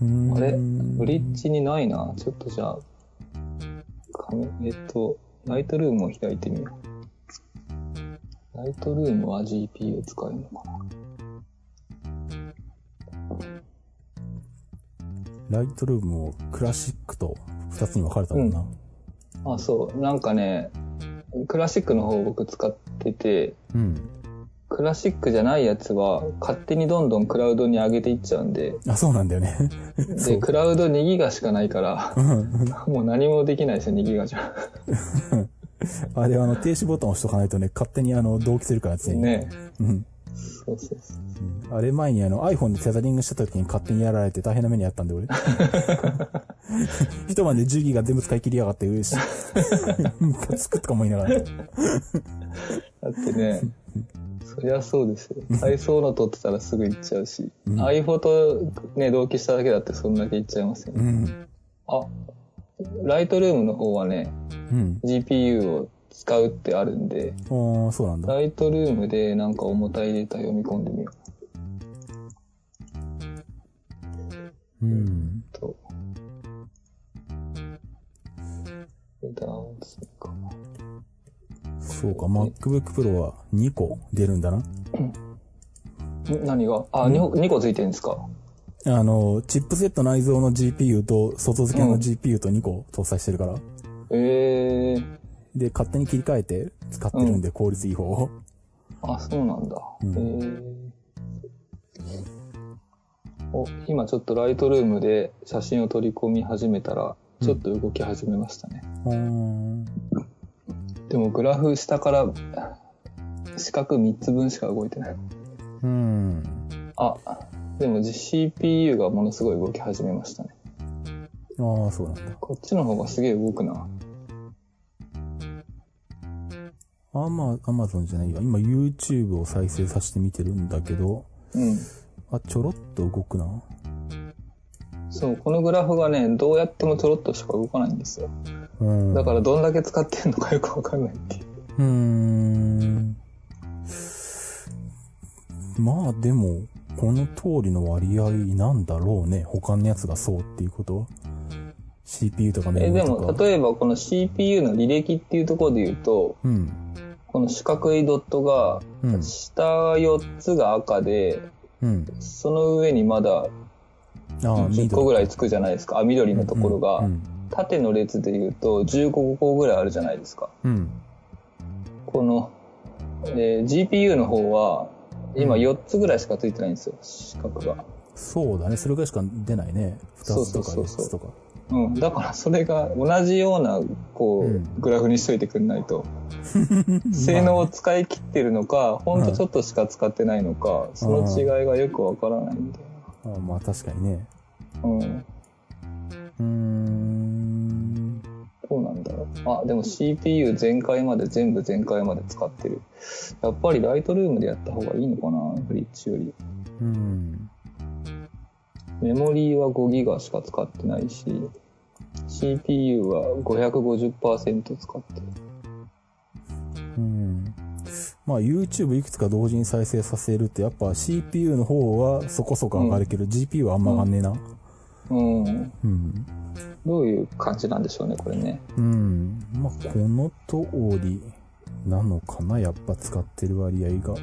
あれ？ブリッジにないな。ちょっとじゃあ、えっと、ライトルームを開いてみよう。ライトルームは GPU 使えるのかな？ライトルームをクラシックと二つに分かれたもんな。あ、そう。なんかね、クラシックの方を僕使ってて、うん。クラシックじゃないやつは勝手にどんどんクラウドに上げていっちゃうんで、あ、そうなんだよね。そで、う。クラウド2ギガしかないから、うんもう何もできないですよ、2ギガじゃ。あれ、あの、停止ボタンを押しとかないとね、勝手にあの、同期するから、常に。ねうん。そうそうそう。あれ前にあの iPhone でテザリングした時に勝手にやられて大変な目にあったんで俺。一晩で10ギガ全部使い切りやがって、うし。ムカつくとか思いながら。だってね、そりゃそうですよ。体操の撮ってたらすぐ行っちゃうし、うん iPhoto ね、同期しただけだってそんだけ行っちゃいますよね。うん。あ、ライトルームの方はね、うん。GPU を使うってあるんで、おー、そうなんだ。ライトルームでなんか重たいデータ読み込んでみようん。うと。ダウンするかな。そうか、MacBook Pro は2個出るんだな。ん何が？あ、2, 個2個ついてるんですか？あの、チップセット内蔵の GPU と外付けの GPU と2個搭載してるから。ええー。で、勝手に切り替えて使ってるんで、効率いい方を。あ、そうなんだ。うんへえお、今ちょっとライトルームで写真を取り込み始めたら、ちょっと動き始めましたね。うーん。でもグラフ下から四角3つ分しか動いてない。うん。あ、でも CPU がものすごい動き始めましたね。ああ、そうなんだ。こっちの方がすげえ動くな。あまあ、Amazon じゃないよ。今 YouTube を再生させて見てるんだけど、うん。あ、ちょろっと動くな。そう、このグラフがね、どうやってもちょろっとしか動かないんですよ。うん。だからどんだけ使ってんのかよくわかんないっていう。うーん。まあでも、この通りの割合なんだろうね。他のやつがそうっていうことは。CPU とかメえ、でモリとか。も、例えばこの CPU の履歴っていうところで言うと、うん。この四角いドットが、うん。下4つが赤で、うん。その上にまだああ、10個ぐらいいつくじゃないですか。あ、緑のところが。うん。縦の列で言うと15個ぐらいあるじゃないですか。うん。この、えー GPU の方は、今4つぐらいしかついてないんですよ。四角が。そうだね。それぐらいしか出ないね。2つとか4そうそうそうそうつとか。うん。だからそれが同じような、こう、うんグラフにしといてくんないと、性能を使い切ってるのか、ほんとちょっとしか使ってないのか、その違いがよくわからないんだよあまあ確かにね。な。うん。うーん。どうなんだろう。あ、でも CPU 全開まで全部全開まで使ってる。やっぱりライトルームでやった方がいいのかな、ブリッジより。うん。メモリーは5ギガしか使ってないし、CPU は550%使ってる。うん。まあ YouTube いくつか同時に再生させるってやっぱ CPU の方はそこそこ上がるけど、GPU はあんま上がんねえな。うん。うん。どういう感じなんでしょうね、これね。うん。まあこの通りなのかな、やっぱ使ってる割合が。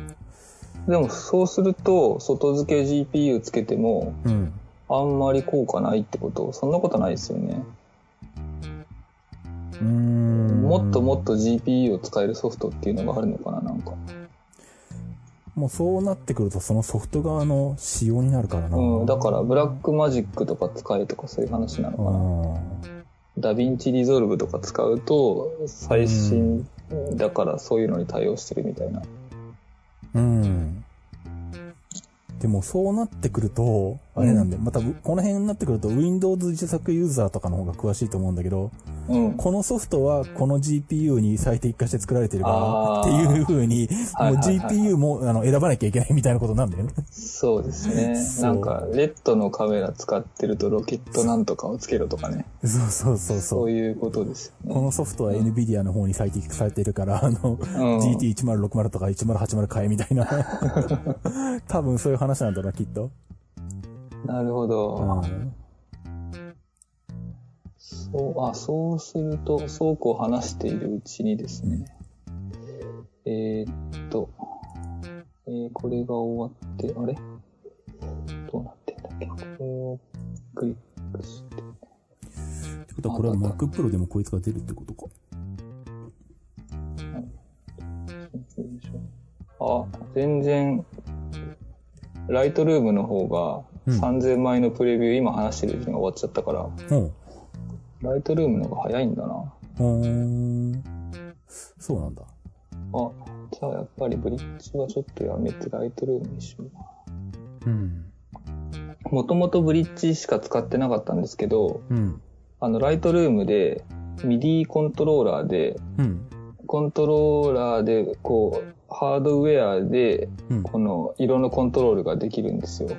でもそうすると、外付け GPU つけても、うん。あんまり効果ないってことそんなことないですよね。うーん。もっともっと GPU を使えるソフトっていうのがあるのかな、なんか。もうそうなってくるとそのソフト側の仕様になるからな。うん、だからブラックマジックとか使えとかそういう話なのかな。 DaVinci Resolve とか使うと、最新だからそういうのに対応してるみたいな。うん。でもそうなってくると、あれなんで、またこの辺になってくると Windows 自作ユーザーとかの方が詳しいと思うんだけど、うん。このソフトはこの GPU に最適化して作られてるからっていう風に、もう GPU もあの選ばなきゃいけないみたいなことなんだよね。そうですね。なんか、レッドのカメラ使ってるとロケットなんとかをつけろとかね。そうそうそうそそうう。いうことですよね。このソフトは NVIDIA の方に最適化されてるから、あの、うん GT1060 とか1080買えみたいな。多分そういう話なんだな、きっと。なるほど。うんそう、あ、そうすると、そうこう話しているうちにですね、えーっと、えーこれが終わって、あれ？どうなってんだっけ？これをクリックして、ってことはこれは Mac Pro でもこいつが出るってことか？あ、全然、ライトルームの方がうん3000枚のプレビュー、今話してるうちに終わっちゃったから、うん。ライトルームの方が早いんだな。うーん。そうなんだ。あ、じゃあやっぱりブリッジはちょっとやめてライトルームにしような。うん。もともとブリッジしか使ってなかったんですけど、うん。あの、ライトルームで、ミディコントローラーで、うん。コントローラーで、こう、ハードウェアで、うん。この色のコントロールができるんですよ。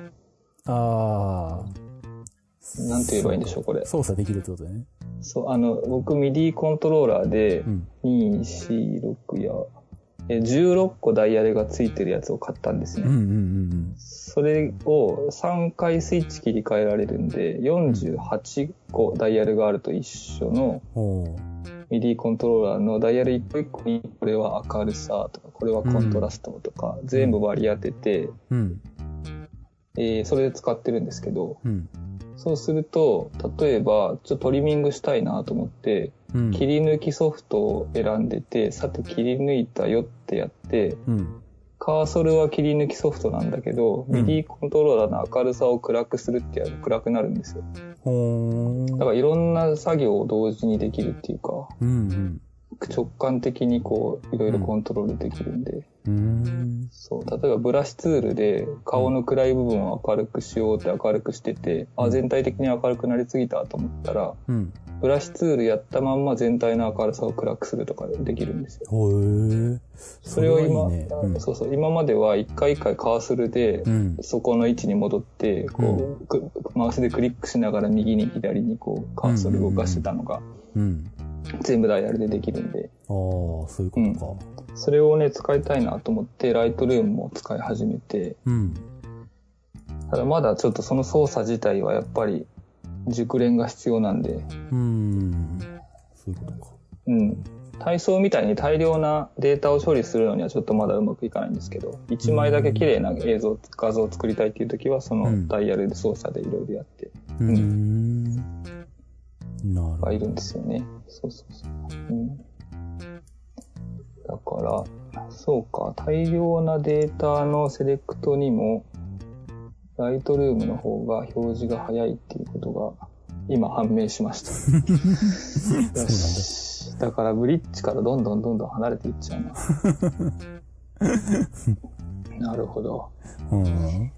あー。なんて言えばいいんでしょう、これ。操作できるってことだね。そう、あの、僕、ミディコントローラーでう、ん。2、4、6や、え16個ダイヤルがついてるやつを買ったんですうんうんね。うんそれを3回スイッチ切り替えられるんで、48個ダイヤルがあると一緒の。ミディコントローラーのダイヤル一個一個に、これは明るさとか、これはコントラストとか、全部割り当てて、うん。えーそれで使ってるんですけど、うん。そうすると、例えば、ちょっとトリミングしたいなと思って、うん。切り抜きソフトを選んでて、さて切り抜いたよってやって、うん。カーソルは切り抜きソフトなんだけど、うんミディコントローラーの明るさを暗くするってやると暗くなるんですよ。ほーだからいろんな作業を同時にできるっていうか、うん直感的にこう、いろいろコントロールできるんで、そう、例えばブラシツールで顔の暗い部分を明るくしようって明るくしてて、うんあ、全体的に明るくなりすぎたと思ったら、うん。ブラシツールやったまんま全体の明るさを暗くするとかできるんですよ。ほー。それを今、ね。うん。そうそう、今までは一回一回カーソルでう、ん。そこの位置に戻って、こう、くマウスでクリックしながら右に左にこう、カーソル動かしてたのが、うん。全部ダイヤルでできるんで、ああ、そういうことか。それをね、使いたいなと思って、ライトルームも使い始めて、うん。ただまだちょっとその操作自体はやっぱり熟練が必要なんで、うん。そういうことか。うん。体操みたいに大量なデータを処理するのにはちょっとまだうまくいかないんですけど、1枚だけ綺麗な映像、画像を作りたいっていう時は、そのダイヤルで操作でいろいろやってうーん。なるほど。はいるんですよね。そうそうそう。うん、だから、そうか、大量なデータのセレクトにも、ライトルームの方が表示が早いっていうことが今判明しました。よし。だからブリッジからどんどんどんどん離れていっちゃうな。なるほど。うん。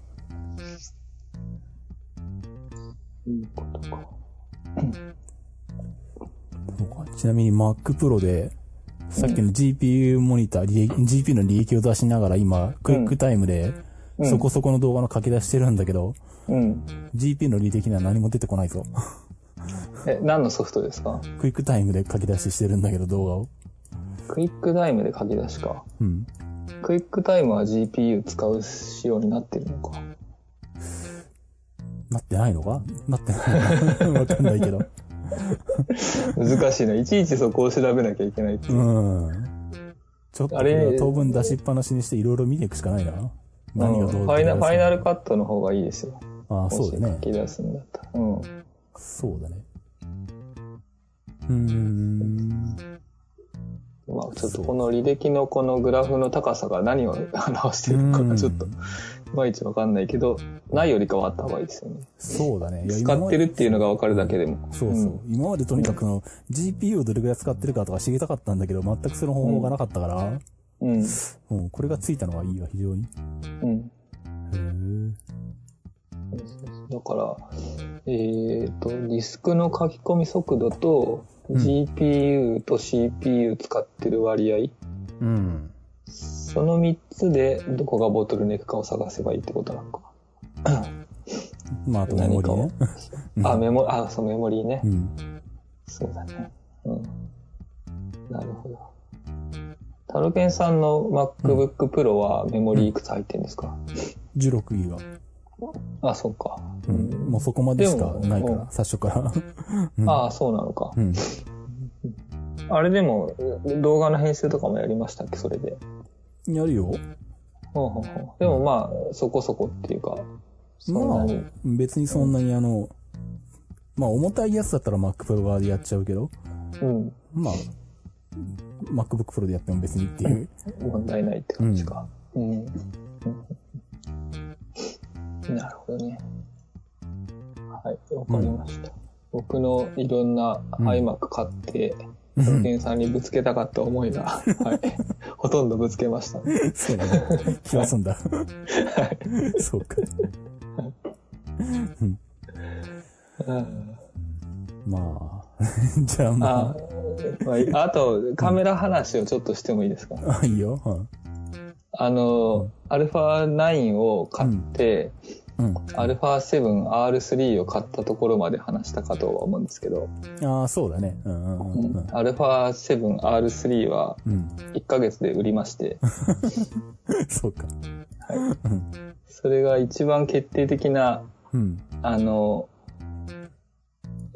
いいことか。ちなみに Mac Pro で、さっきの GPU モニター、利益 GPU の利益を出しながら今、 QuickTime で、うんそこそこの動画の書き出してるんだけど、うん。GPU の履歴には何も出てこないぞ。え、何のソフトですか？ QuickTime で書き出ししてるんだけど、動画を。 QuickTime で書き出しか？うん。クイックタイムは GPU 使う仕様になってるのか？なってないのか？なってないのか？わかんないけど。難しいな。いちいちそこを調べなきゃいけないっていう。うん。ちょっとこあれ当分出しっぱなしにしていろいろ見ていくしかないな。何がどううんファイナファイナルカッットの方がいいですよ。ト。ああ、そうだね。書き出すんだったら。うん。そうだね。うーん。まあちょっとこの履歴のこのグラフの高さが何を 表してるのかがちょっと、いまいちわかんないけど、ないよりかはあった方がいいですよね。そうだね。いや使ってるっていうのがわかるだけでも。そうそう。ん今までとにかくその GPU をどれくらい使ってるかとか知りたかったんだけど、全くその方法がなかったから、うん。うん、これがついたのはいいわ、非常に。うん。へーだから、えっ、と、ディスクの書き込み速度と、うん GPU と CPU 使ってる割合、うん。その3つでどこがボトルネックかを探せばいいってことなのか。まあ、あとメモリーね。う んあ、メモ、あ、そう、メモリーね。うん。そうだね。うん。なるほど。タロケンさんの MacBook Pro はメモリーいくつ入ってるんですか、16ギガ。あ、そうか。うん。もうそこまでしかないから、最初から。うんああ、そうなのか。うん。あれでも、動画の編集とかもやりましたっけ？それで。やるよ。ほうほうほうでもまあ、そこそこっていうか、まあ別にそんなにあの、まあ重たいやつだったら Mac Pro 側でやっちゃうけど、うん。まあ、MacBook Pro でやっても別にっていう。問題ないって感じか。うん。なるほどね。はい、わかりました。僕のいろんなうん iMac 買って、タロケンさんにぶつけたかった思いが、はい、ほとんどぶつけましたね。そうだね。気は済んだ。そうか。うんまあ、じゃあまあ、まあ、あと、カメラ話をちょっとしてもいいですか、あ、あいいよ。あの、アルファ9を買って、うん。アルファ 7R3 を買ったところまで話したかとは思うんですけど、うん。ああ、そうだね。うんうんうんうん。アルファ 7R3 はうん。1ヶ月で売りまして、そうか。それが一番決定的な、うん。あの、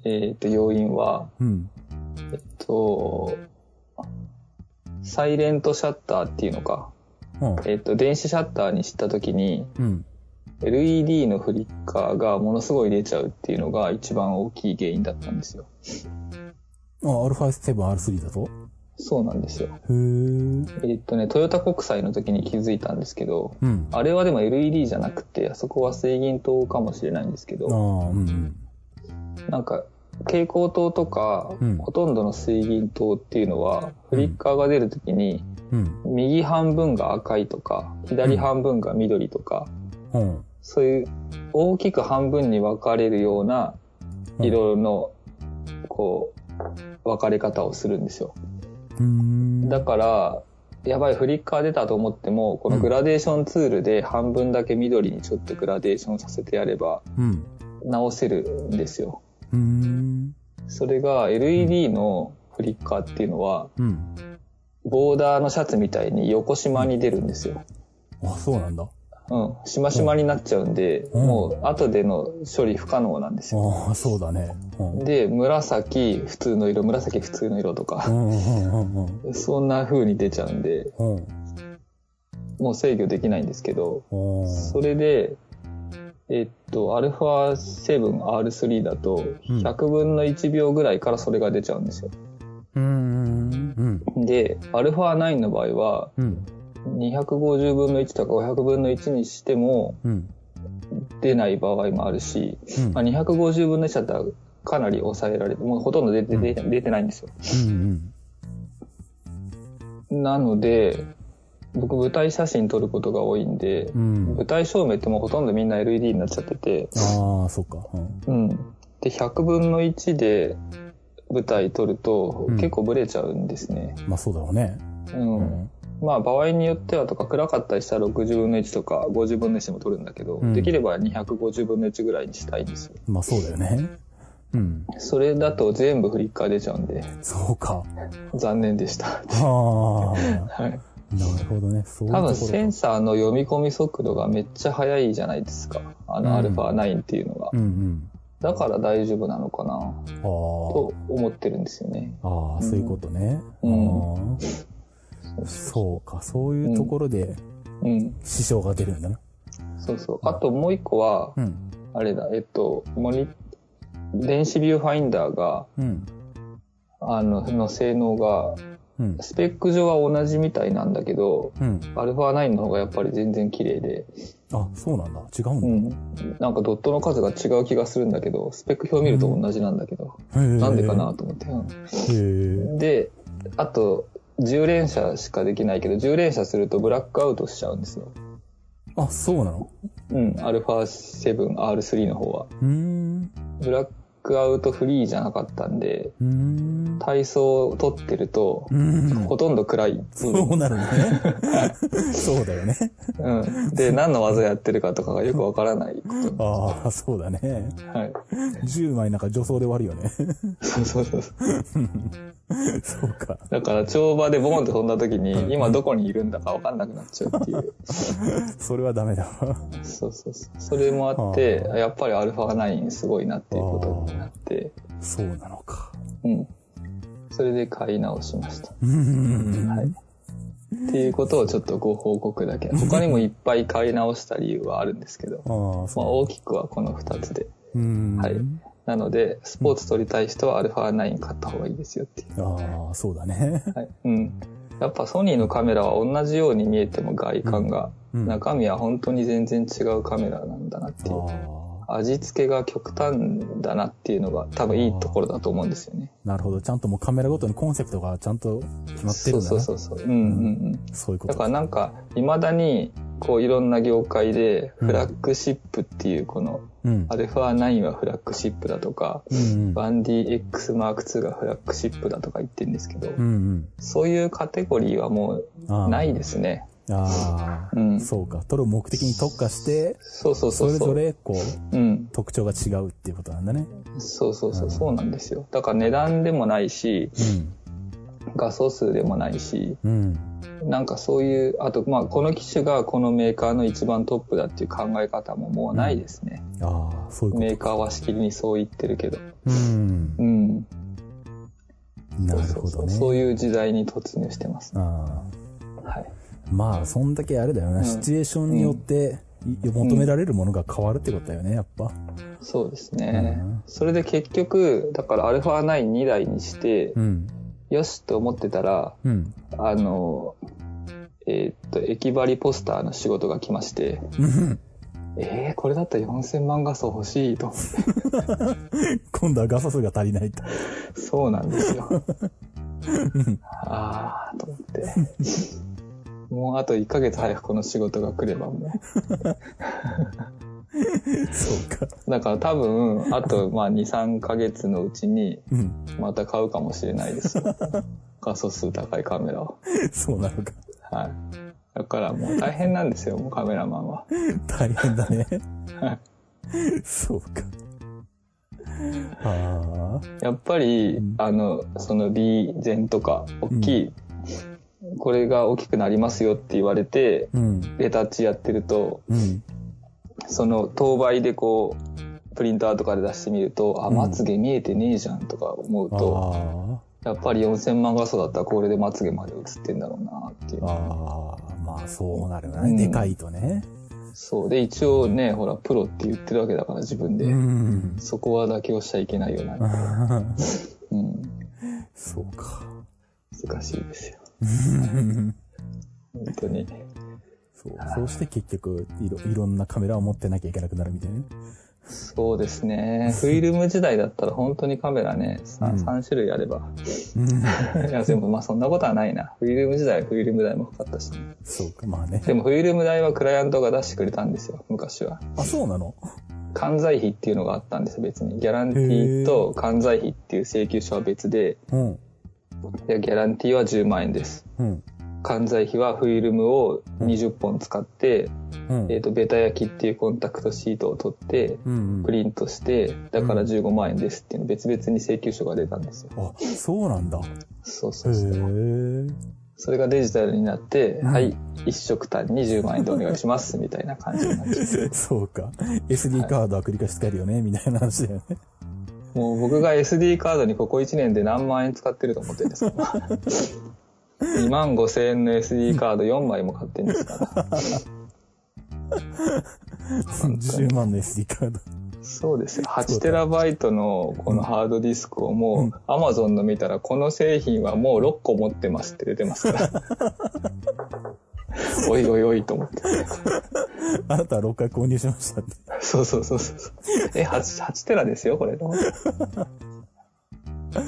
えっ、と、要因は、うん。えっと、サイレントシャッターっていうのか、うん。えっ、と、電子シャッターにしたときに、うん。LED のフリッカーがものすごい出ちゃうっていうのが一番大きい原因だったんですよ。あ、アルファ 7R3 だと？そうなんですよ。へー。えっとね、トヨタ国際の時に気づいたんですけど、うん。あれはでも LED じゃなくて、あそこは水銀灯かもしれないんですけああ、ど、うん。なんか、蛍光灯とか、うんほとんどの水銀灯っていうのは、フリッカーが出る時に、うん。右半分が赤いとか、左半分が緑とか、うん。そういう大きく半分に分かれるような色の、こう、分かれ方をするんですよ。うん。だから、やばい、フリッカー出たと思っても、このグラデーションツールで半分だけ緑にちょっとグラデーションさせてやればうん。直せるんですよ。うん。それが LED のフリッカーっていうのは、うん。ボーダーのシャツみたいに横縞に出るんですよ。あ、そうなんだ。うん。しましまになっちゃうんで、うんもう後での処理不可能なんですよ。ああ、そうだね。うん。で、紫、普通の色、紫、普通の色とか。そんな風に出ちゃうんで、うん。もう制御できないんですけど、それで、えっと、α7R3 だと、うん100分の1秒ぐらいからそれが出ちゃうんですよ。うん。うん。で、α9 の場合は、うん。250分の1とか500分の1にしてもうん。出ない場合もあるし、うんまあ、250分の1だったらかなり抑えられて、もうほとんど出て,、出て出てないんですよ。うんなので、僕舞台写真撮ることが多いんで、うん。舞台照明ってもうほとんどみんな LED になっちゃってて、ああ、そっか。うん。うん。で、100分の1で舞台撮るとうん結構ブレちゃうんですね。まあそうだろうね。うん。うん。まあ場合によってはとか暗かったりしたら60分の1とか50分の1でも撮るんだけど、うんできれば250分の1ぐらいにしたいんですよ。まあそうだよね。うん。それだと全部フリッカー出ちゃうんで、そうか。残念でした。ああ。はい。なるほどね。そう多分センサーの読み込み速度がめっちゃ速いじゃないですか。あの、うんアルファ9っていうのがうん。うん。だから大丈夫なのかなあと思ってるんですよね。あ。ああ、そういうことね。うんああそうか。そういうところでうん。支障が出るんだな。そうそう。あともう一個は、うん。あれだ、えっと、モニ、電子ビューファインダーが、うん。あの、の性能が、うん。スペック上は同じみたいなんだけど、うん。アルファ9の方がやっぱり全然綺麗で、あ、そうなんだ。違ううんん。なんかドットの数が違う気がするんだけど、スペック表見ると同じなんだけど、だ。ななんでかなと思って。で、あと、10連射しかできないけど、10連射するとブラックアウトしちゃうんですよ。あ、そうなの？うん、アルファ7、R3 の方は。うーん。ブラックアウトフリーじゃなかったんで、ん。体操を撮ってると。ほとんど暗い。そうなるね。そうだよね。うん。で、何の技やってるかとかがよくわからないこああ、そうだね。と。はい。10枚なんか女装で終わるよね。そうそうそうそう。そうか。だから、跳馬でボーンって飛んだ時に、今どこにいるんだかわかんなくなっちゃうっていう。それはダメだわ。そうそうそう。それもあって、やっぱりアルファ9すごいなっていうことになって、そうなのか。うん。それで買い直しました。はい。っていうことをちょっとご報告だけ。他にもいっぱい買い直した理由はあるんですけど、ああ、まあそ大きくはこの2つで。はいなので、スポーツ撮りたい人はアルファ9買った方がいいですよっていう。ああ、そうだね。はい。うん。やっぱソニーのカメラは同じように見えても外観が、うん。あ中身は本当に全然違うカメラなんだなっていう。あ。味付けが極端だなっていうのが多分いいところだと思うんですよね。なるほど。ちゃんともうカメラごとにコンセプトがちゃんと決まってるんだそうね。そうそうそう。うんうんうん。そういうことだからなんか、未だに、こういろんな業界で、フラッグシップっていうこの、うん。アルファ9はフラッグシップだとか、うんバンディ X マーク2がフラッグシップだとか言ってるんですけど、うん。うんそういうカテゴリーはもうないですね。ああ、うん。そうか。撮る目的に特化して、そうそうそそう。そうれぞれ、こう、うん。特徴が違うっていうことなんだね。そうそうそう、そうなんですよ。だから値段でもないし、画素数でもないし、うん。うん。なんかそういう、あと、まあ、この機種がこのメーカーの一番トップだっていう考え方ももうないですね。ああ、そういう。メーカーはしきりにそう言ってるけど。うん。うん。なるほどね。そういう時代に突入してます。あはい。あまあ、そんだけあれだよな、うんシチュエーションによって、い求められるものが変わるってことだよね、やっぱ。そうですね。うんそれで結局、だから α92 台にして、うん。よしと思ってたら、うん。あの、えーっと、駅張りポスターの仕事が来まして、うんえー、これだったら4000万画素欲しいと思って。今度は画素数が足りないと。そうなんですよ。あーと思って。もうあと1ヶ月早くこの仕事が来ればもそうか。う。だから多分、あとまあ2、3ヶ月のうちにうん。また買うかもしれないですよ。画素数高いカメラを。そうなのか。はい。だからもう大変なんですよ、もうカメラマンは。大変だねはい。そうか。ああ。やっぱり、うんあの、その B 前とか、大きい、これが大きくなりますよって言われて、うん。レタッチやってると、うん。その当倍でこう、プリンターとかで出してみると、あ、うんまつげ見えてねえじゃんとか思うと、あやっぱり4000万画素だったらこれでまつげまで映ってんだろうなっていうあ。。ああ。まあ、そうなるよね。うんでかいとね。そう。で、一応ね、ほら、プロって言ってるわけだから自分で。うん。そこは妥協しちゃいけないよな。うん。そうか。難しいですよ。本当に。そう。そうして結局、いろ、いろんなカメラを持ってなきゃいけなくなるみたいなね。そうですね。フィルム時代だったら本当にカメラね、3, うん3種類あれば。うん。いや、でもまあそんなことはないな。フィルム時代はフィルム代もかかったし、ね。そうか、まあね。でもフィルム代はクライアントが出してくれたんですよ、昔は。あ、そうなの？関西費っていうのがあったんですよ、別に。ギャランティーと関西費っていう請求書は別で、うん。でギャランティーは10万円です。うん。関西費はフィルムを20本使って、うん。えっ、と、ベタ焼きっていうコンタクトシートを取って、うんプリントして、だから15万円ですっていうの別々に請求書が出たんですよ。うん。あ、そうなんだ。へそうそうそう。え。それがデジタルになって、うんはい、一食単に10万円でお願いします、みたいな感じになっちゃう。そうか。SD カードは繰り返し使えるよね、みたいな話だよね。もう僕が SD カードにここ1年で何万円使ってると思ってるんですか？2万5千円の SD カード4枚も買ってるんですから。10万の SD カード。そうですよ。8テラバイトのこのハードディスクをもう Amazon の見たらこの製品はもう6個持ってますって出てますから。おいおいおいと思って。あなたは6回購入しましたって。そうそうそうそう。え、8、8テラですよ、これ。あ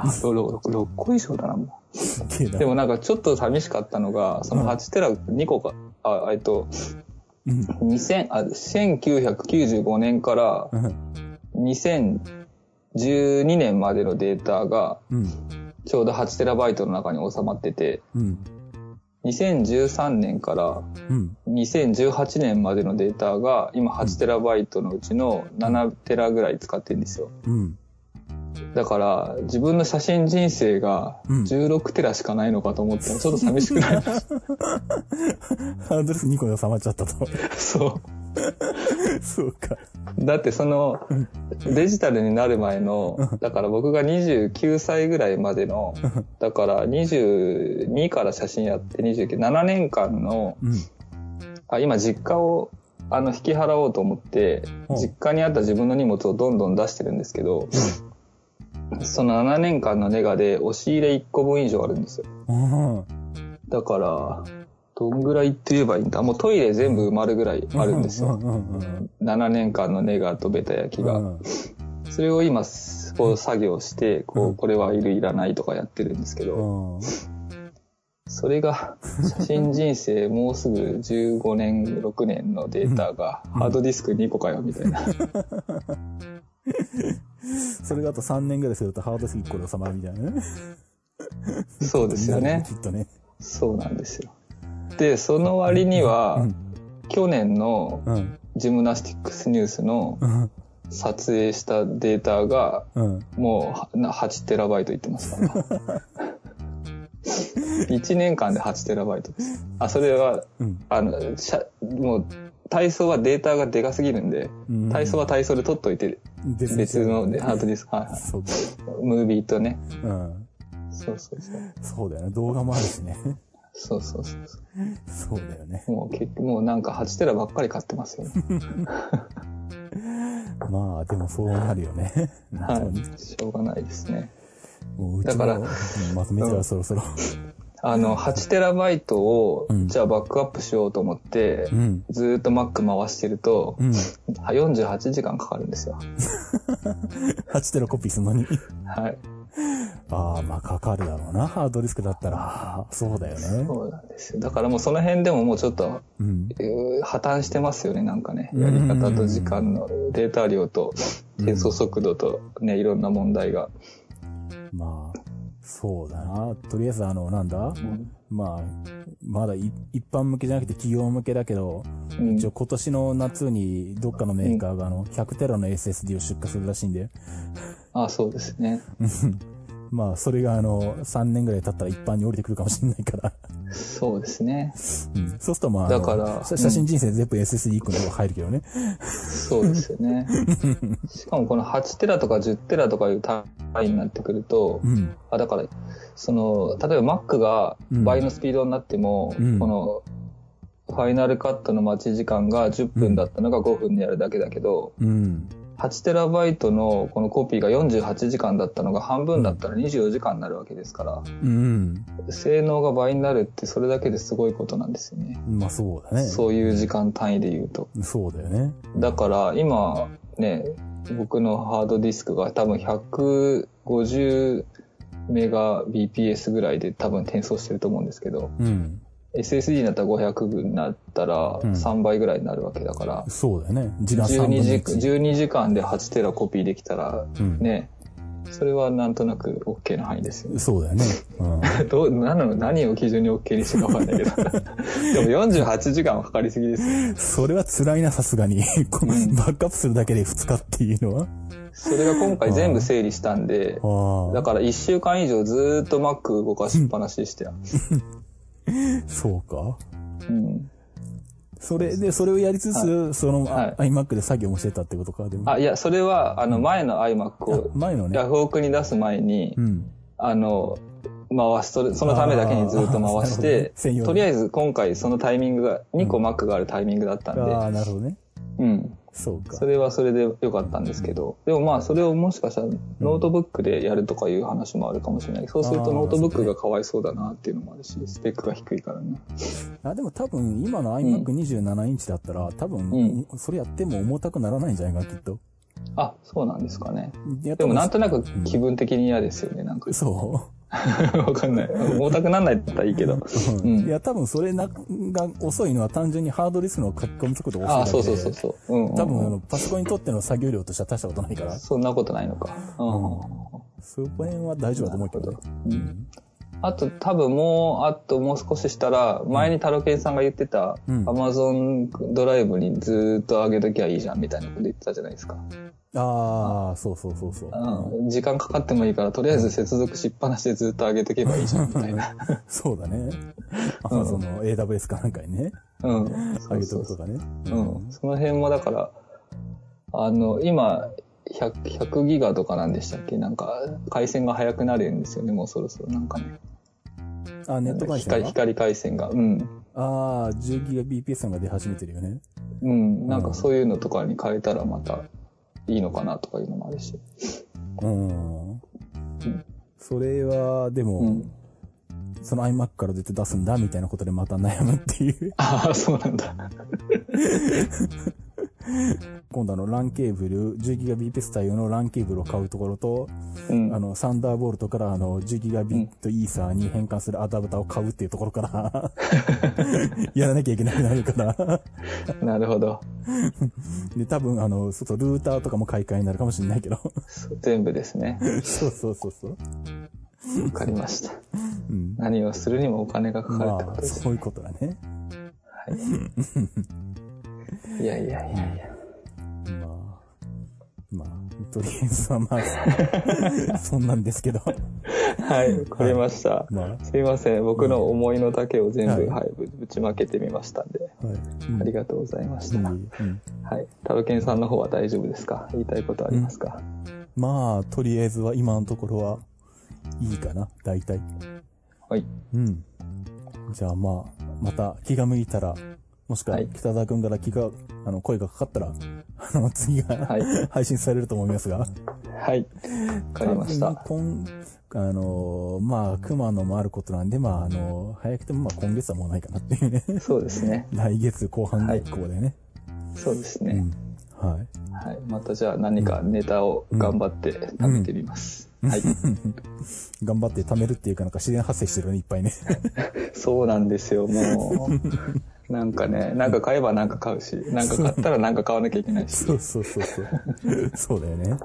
あ、6, 6個以上だな、もう。な。でもなんかちょっと寂しかったのが、その8テラ2個か、あ、えっと、うん。2000、あ、1995年からうん。2012年までのデータが、うん。ちょうど8テラバイトの中に収まってて、うん。2013年からうん。2018年までのデータが今8テラバイトのうちの7テラぐらい使ってるんですよ。うん。だから自分の写真人生がうん16テラしかないのかと思ったらちょっと寂しくなりまし ハードルス2個で収まっちゃったと。た。そ そうか。う。だってそのデジタルになる前の、だから僕が29歳ぐらいまでの、だから22から写真やって29、7年間のうん。あ今実家をあの引き払おうと思ってうん実家にあった自分の荷物をどんどん出してるんですけどその7年間のネガで押し入れ1個分以上あるんですようん。だからどんぐらいって言えばいいんだ？もうトイレ全部埋まるぐらいあるんですよ。うんうんうん。7年間のネガとベタ焼きが。うん。それを今こう作業してこうこれはいるいらないとかやってるんですけど。うん。それが写真人生もうすぐ15年6年のデータがハードディスク2個かよみたいな。それがあと3年ぐらいするとハードディスク1個で収まるみたいなね。そうですよね。きっとね。そうなんですよでその割にはうん。去年のうん。ジムナスティックスニュースのうん。撮影したデータがうん。もうはな8テラバイトいってますから1年間で8テラバイトですあそれはうん。あのしゃもう体操はデータがでかすぎるんでうん体操は体操で撮っといて別別のねハードディスク、はいはい。ムービーとね。うん。そうそうそう。そうだよね。動画もあるしね。そうそうそうそそうだよね。う。もう結局、もうなんか8テラばっかり買ってますよね。まあ、でもそうなるよね。はい。しょうがないですね。もううちだからまとめたらそろそろ。あの、8テラバイトをう、んじゃあバックアップしようと思ってう、ん。ずーっと Mac 回してると、うん。48時間かかるんですよ。8テラコピーするのに。はい。ああ、まあかかるだろうな。ハードディスクだったら。そうだよね。そうなんですよ。だからもうその辺でももうちょっと、うん。破綻してますよね、なんかね。やり方と時間のデータ量と転送速度とね、いろんな問題が。まあ、そうだな。とりあえずあの、なんだ？うんまあ、まだい一般向けじゃなくて企業向けだけど、うん一応今年の夏にどっかのメーカーがあの、100テラの SSD を出荷するらしいんで、あ、そうですね。まあ、それがあの、3年ぐらい経ったら一般に降りてくるかもしれないから。そうですね。うん。そうするとまあだから写写真人生全部 SSD1 個の方が入るけどね。そうですよね。しかもこの8テラとか10テラとかいう単位になってくると、うん。あ、だから、その、例えば Mac が倍のスピードになっても、うんこの、ファイナルカットの待ち時間が10分だったのが5分でやるだけだけど、うん。8TB のこのコピーが48時間だったのが半分だったら24時間になるわけですから、うん。性能が倍になるってそれだけですごいことなんですよね。まあそうだね。そういう時間単位で言うと。そうだよね。だから今ね、僕のハードディスクが多分150メガ BPS ぐらいで多分転送してると思うんですけど、うん。SSD になったら500になったらうん3倍ぐらいになるわけだから、そうだよね。時間3分の12時1。12時間で8テラコピーできたらうん。ね、それはなんとなく OK な範囲ですよね。そうだよね。うん。どう何の何を基準に OK にしてるかわかんないけど。でも48時間はかかりすぎですよ。それは辛いな、さすがに。バックアップするだけで2日っていうのは。それが今回全部整理したんで。だから1週間以上ずーっと Mac 動かしっぱなしでしたよ。そうか。うん。それで、それをやりつつ、その、は iMac で作業もしてたってことか、でも。あ、いや、それは、あの、前の iMac を、前のねヤフオクに出す前に、うん。あの、回す、それそのためだけにずっと回してとりあえず今回そのタイミングが、2個 Mac があるタイミングだったんで、ああ、なるほどね。うん。そうか。それはそれで良かったんですけど、でもまあそれをもしかしたらノートブックでやるとかいう話もあるかもしれない。そうするとノートブックがかわいそうだなっていうのもあるし、スペックが低いからね。あ、でも多分、今の iMac27 インチだったら、多分、うんそれやっても重たくならないんじゃないか、きっと。あ、そうなんですかね。でもなんとなくん気分的に嫌ですよね、なんか。そ わかんない。重たくなんないだったらいいけど。う。うんいや、多分それなが遅いのは単純にハードディスクの書き込み速度があ遅いだけで。そうそうそうそう。うんうんうん多分、あの、パソコンにとっての作業量としては大したことないから、そんなことないのか。うんそこら辺は大丈夫だと思うけどね。うんあと多分もう、あともう少ししたら、前にタロケンさんが言ってた、うん Amazon ドライブにずーっと上げときゃいいじゃんみたいなこと言ってたじゃないですか。ああ、そうそうそうそう。うん。時間かかってもいいから、とりあえず接続しっぱなしでずっと上げとけばいいじゃんみたいな。そうだね。あの、その AWS かなんかにね、うん。上げとくとかね。うん。その辺もだから、あの、今、100, 100ギガとかなんでしたっけ？なんか、回線が速くなるんですよね、もうそろそろ。なんかね。あ、ネット回線光が？光回線が。うん。ああ、10 GBps が出始めてるよね。うん。なんかそういうのとかに変えたらまたいいのかなとかいうのもあるし。うん。それは、でも、うん。その iMac から出て出すんだみたいなことでまた悩むっていう。ああ、そうなんだ。今度あの LAN ケーブル、10GBps 対応の LAN ケーブルを買うところと、うん。あの、サンダーボルトからあの、10GB イーサーに変換するアダプターを買うっていうところから、やらなきゃいけなくなるから。なるほど。で、多分あの、そうルーターとかも買い替えになるかもしれないけど。全部ですね。そうそうそうそう。わかりました。うん。何をするにもお金がかかるってこまあ、とです。そういうことだね。はい。いやいやいやいや。まあ、まあ、とりあえずはまあ、そんなんですけど。はい、わかりました。まあ、すいません。僕の思いの丈を全部、ははい、ぶちまけてみましたんで、はい。うんありがとうございました。うんはい。タロケンさんの方は大丈夫ですか言いたいことありますか、まあ、とりあえずは今のところはいいかな、大体。はい。うん。じゃあまあ、また気が向いたら、もしくははい北澤くんから気が、あの、声がかかったら、あの、次が、はい配信されると思いますが。はい。わかりました。今あの、まあ、熊野もあることなんで、まあ、あの、早くてもまあ今月はもうないかなっていうね。そうですね。来月後半以降でね。そうですね。うん。はい。はい。またじゃあ何かネタを頑張って食べてみます。はい。頑張って貯めるっていうかなんか自然発生してるね、いっぱいね。そうなんですよ、もう。なんかね、なんか買えばなんか買うし、なんか買ったらなんか買わなきゃいけないし。そうそうそうそう。そうだよね。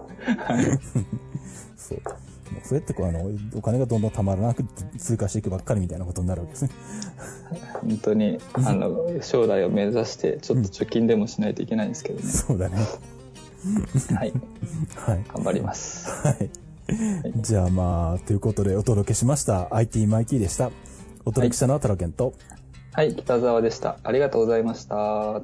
そう。もうそれってこう、あの、お金がどんどん貯まらなくて通過していくばっかりみたいなことになるわけですね。本当に、あの、将来を目指して、ちょっと貯金でもしないといけないんですけどね。そうだね。はい。はい。頑張ります。はい。じゃあまあ、ということでお届けしました IT マイティでした。お届けしたのはタロケンと、はい、北沢でした。ありがとうございました。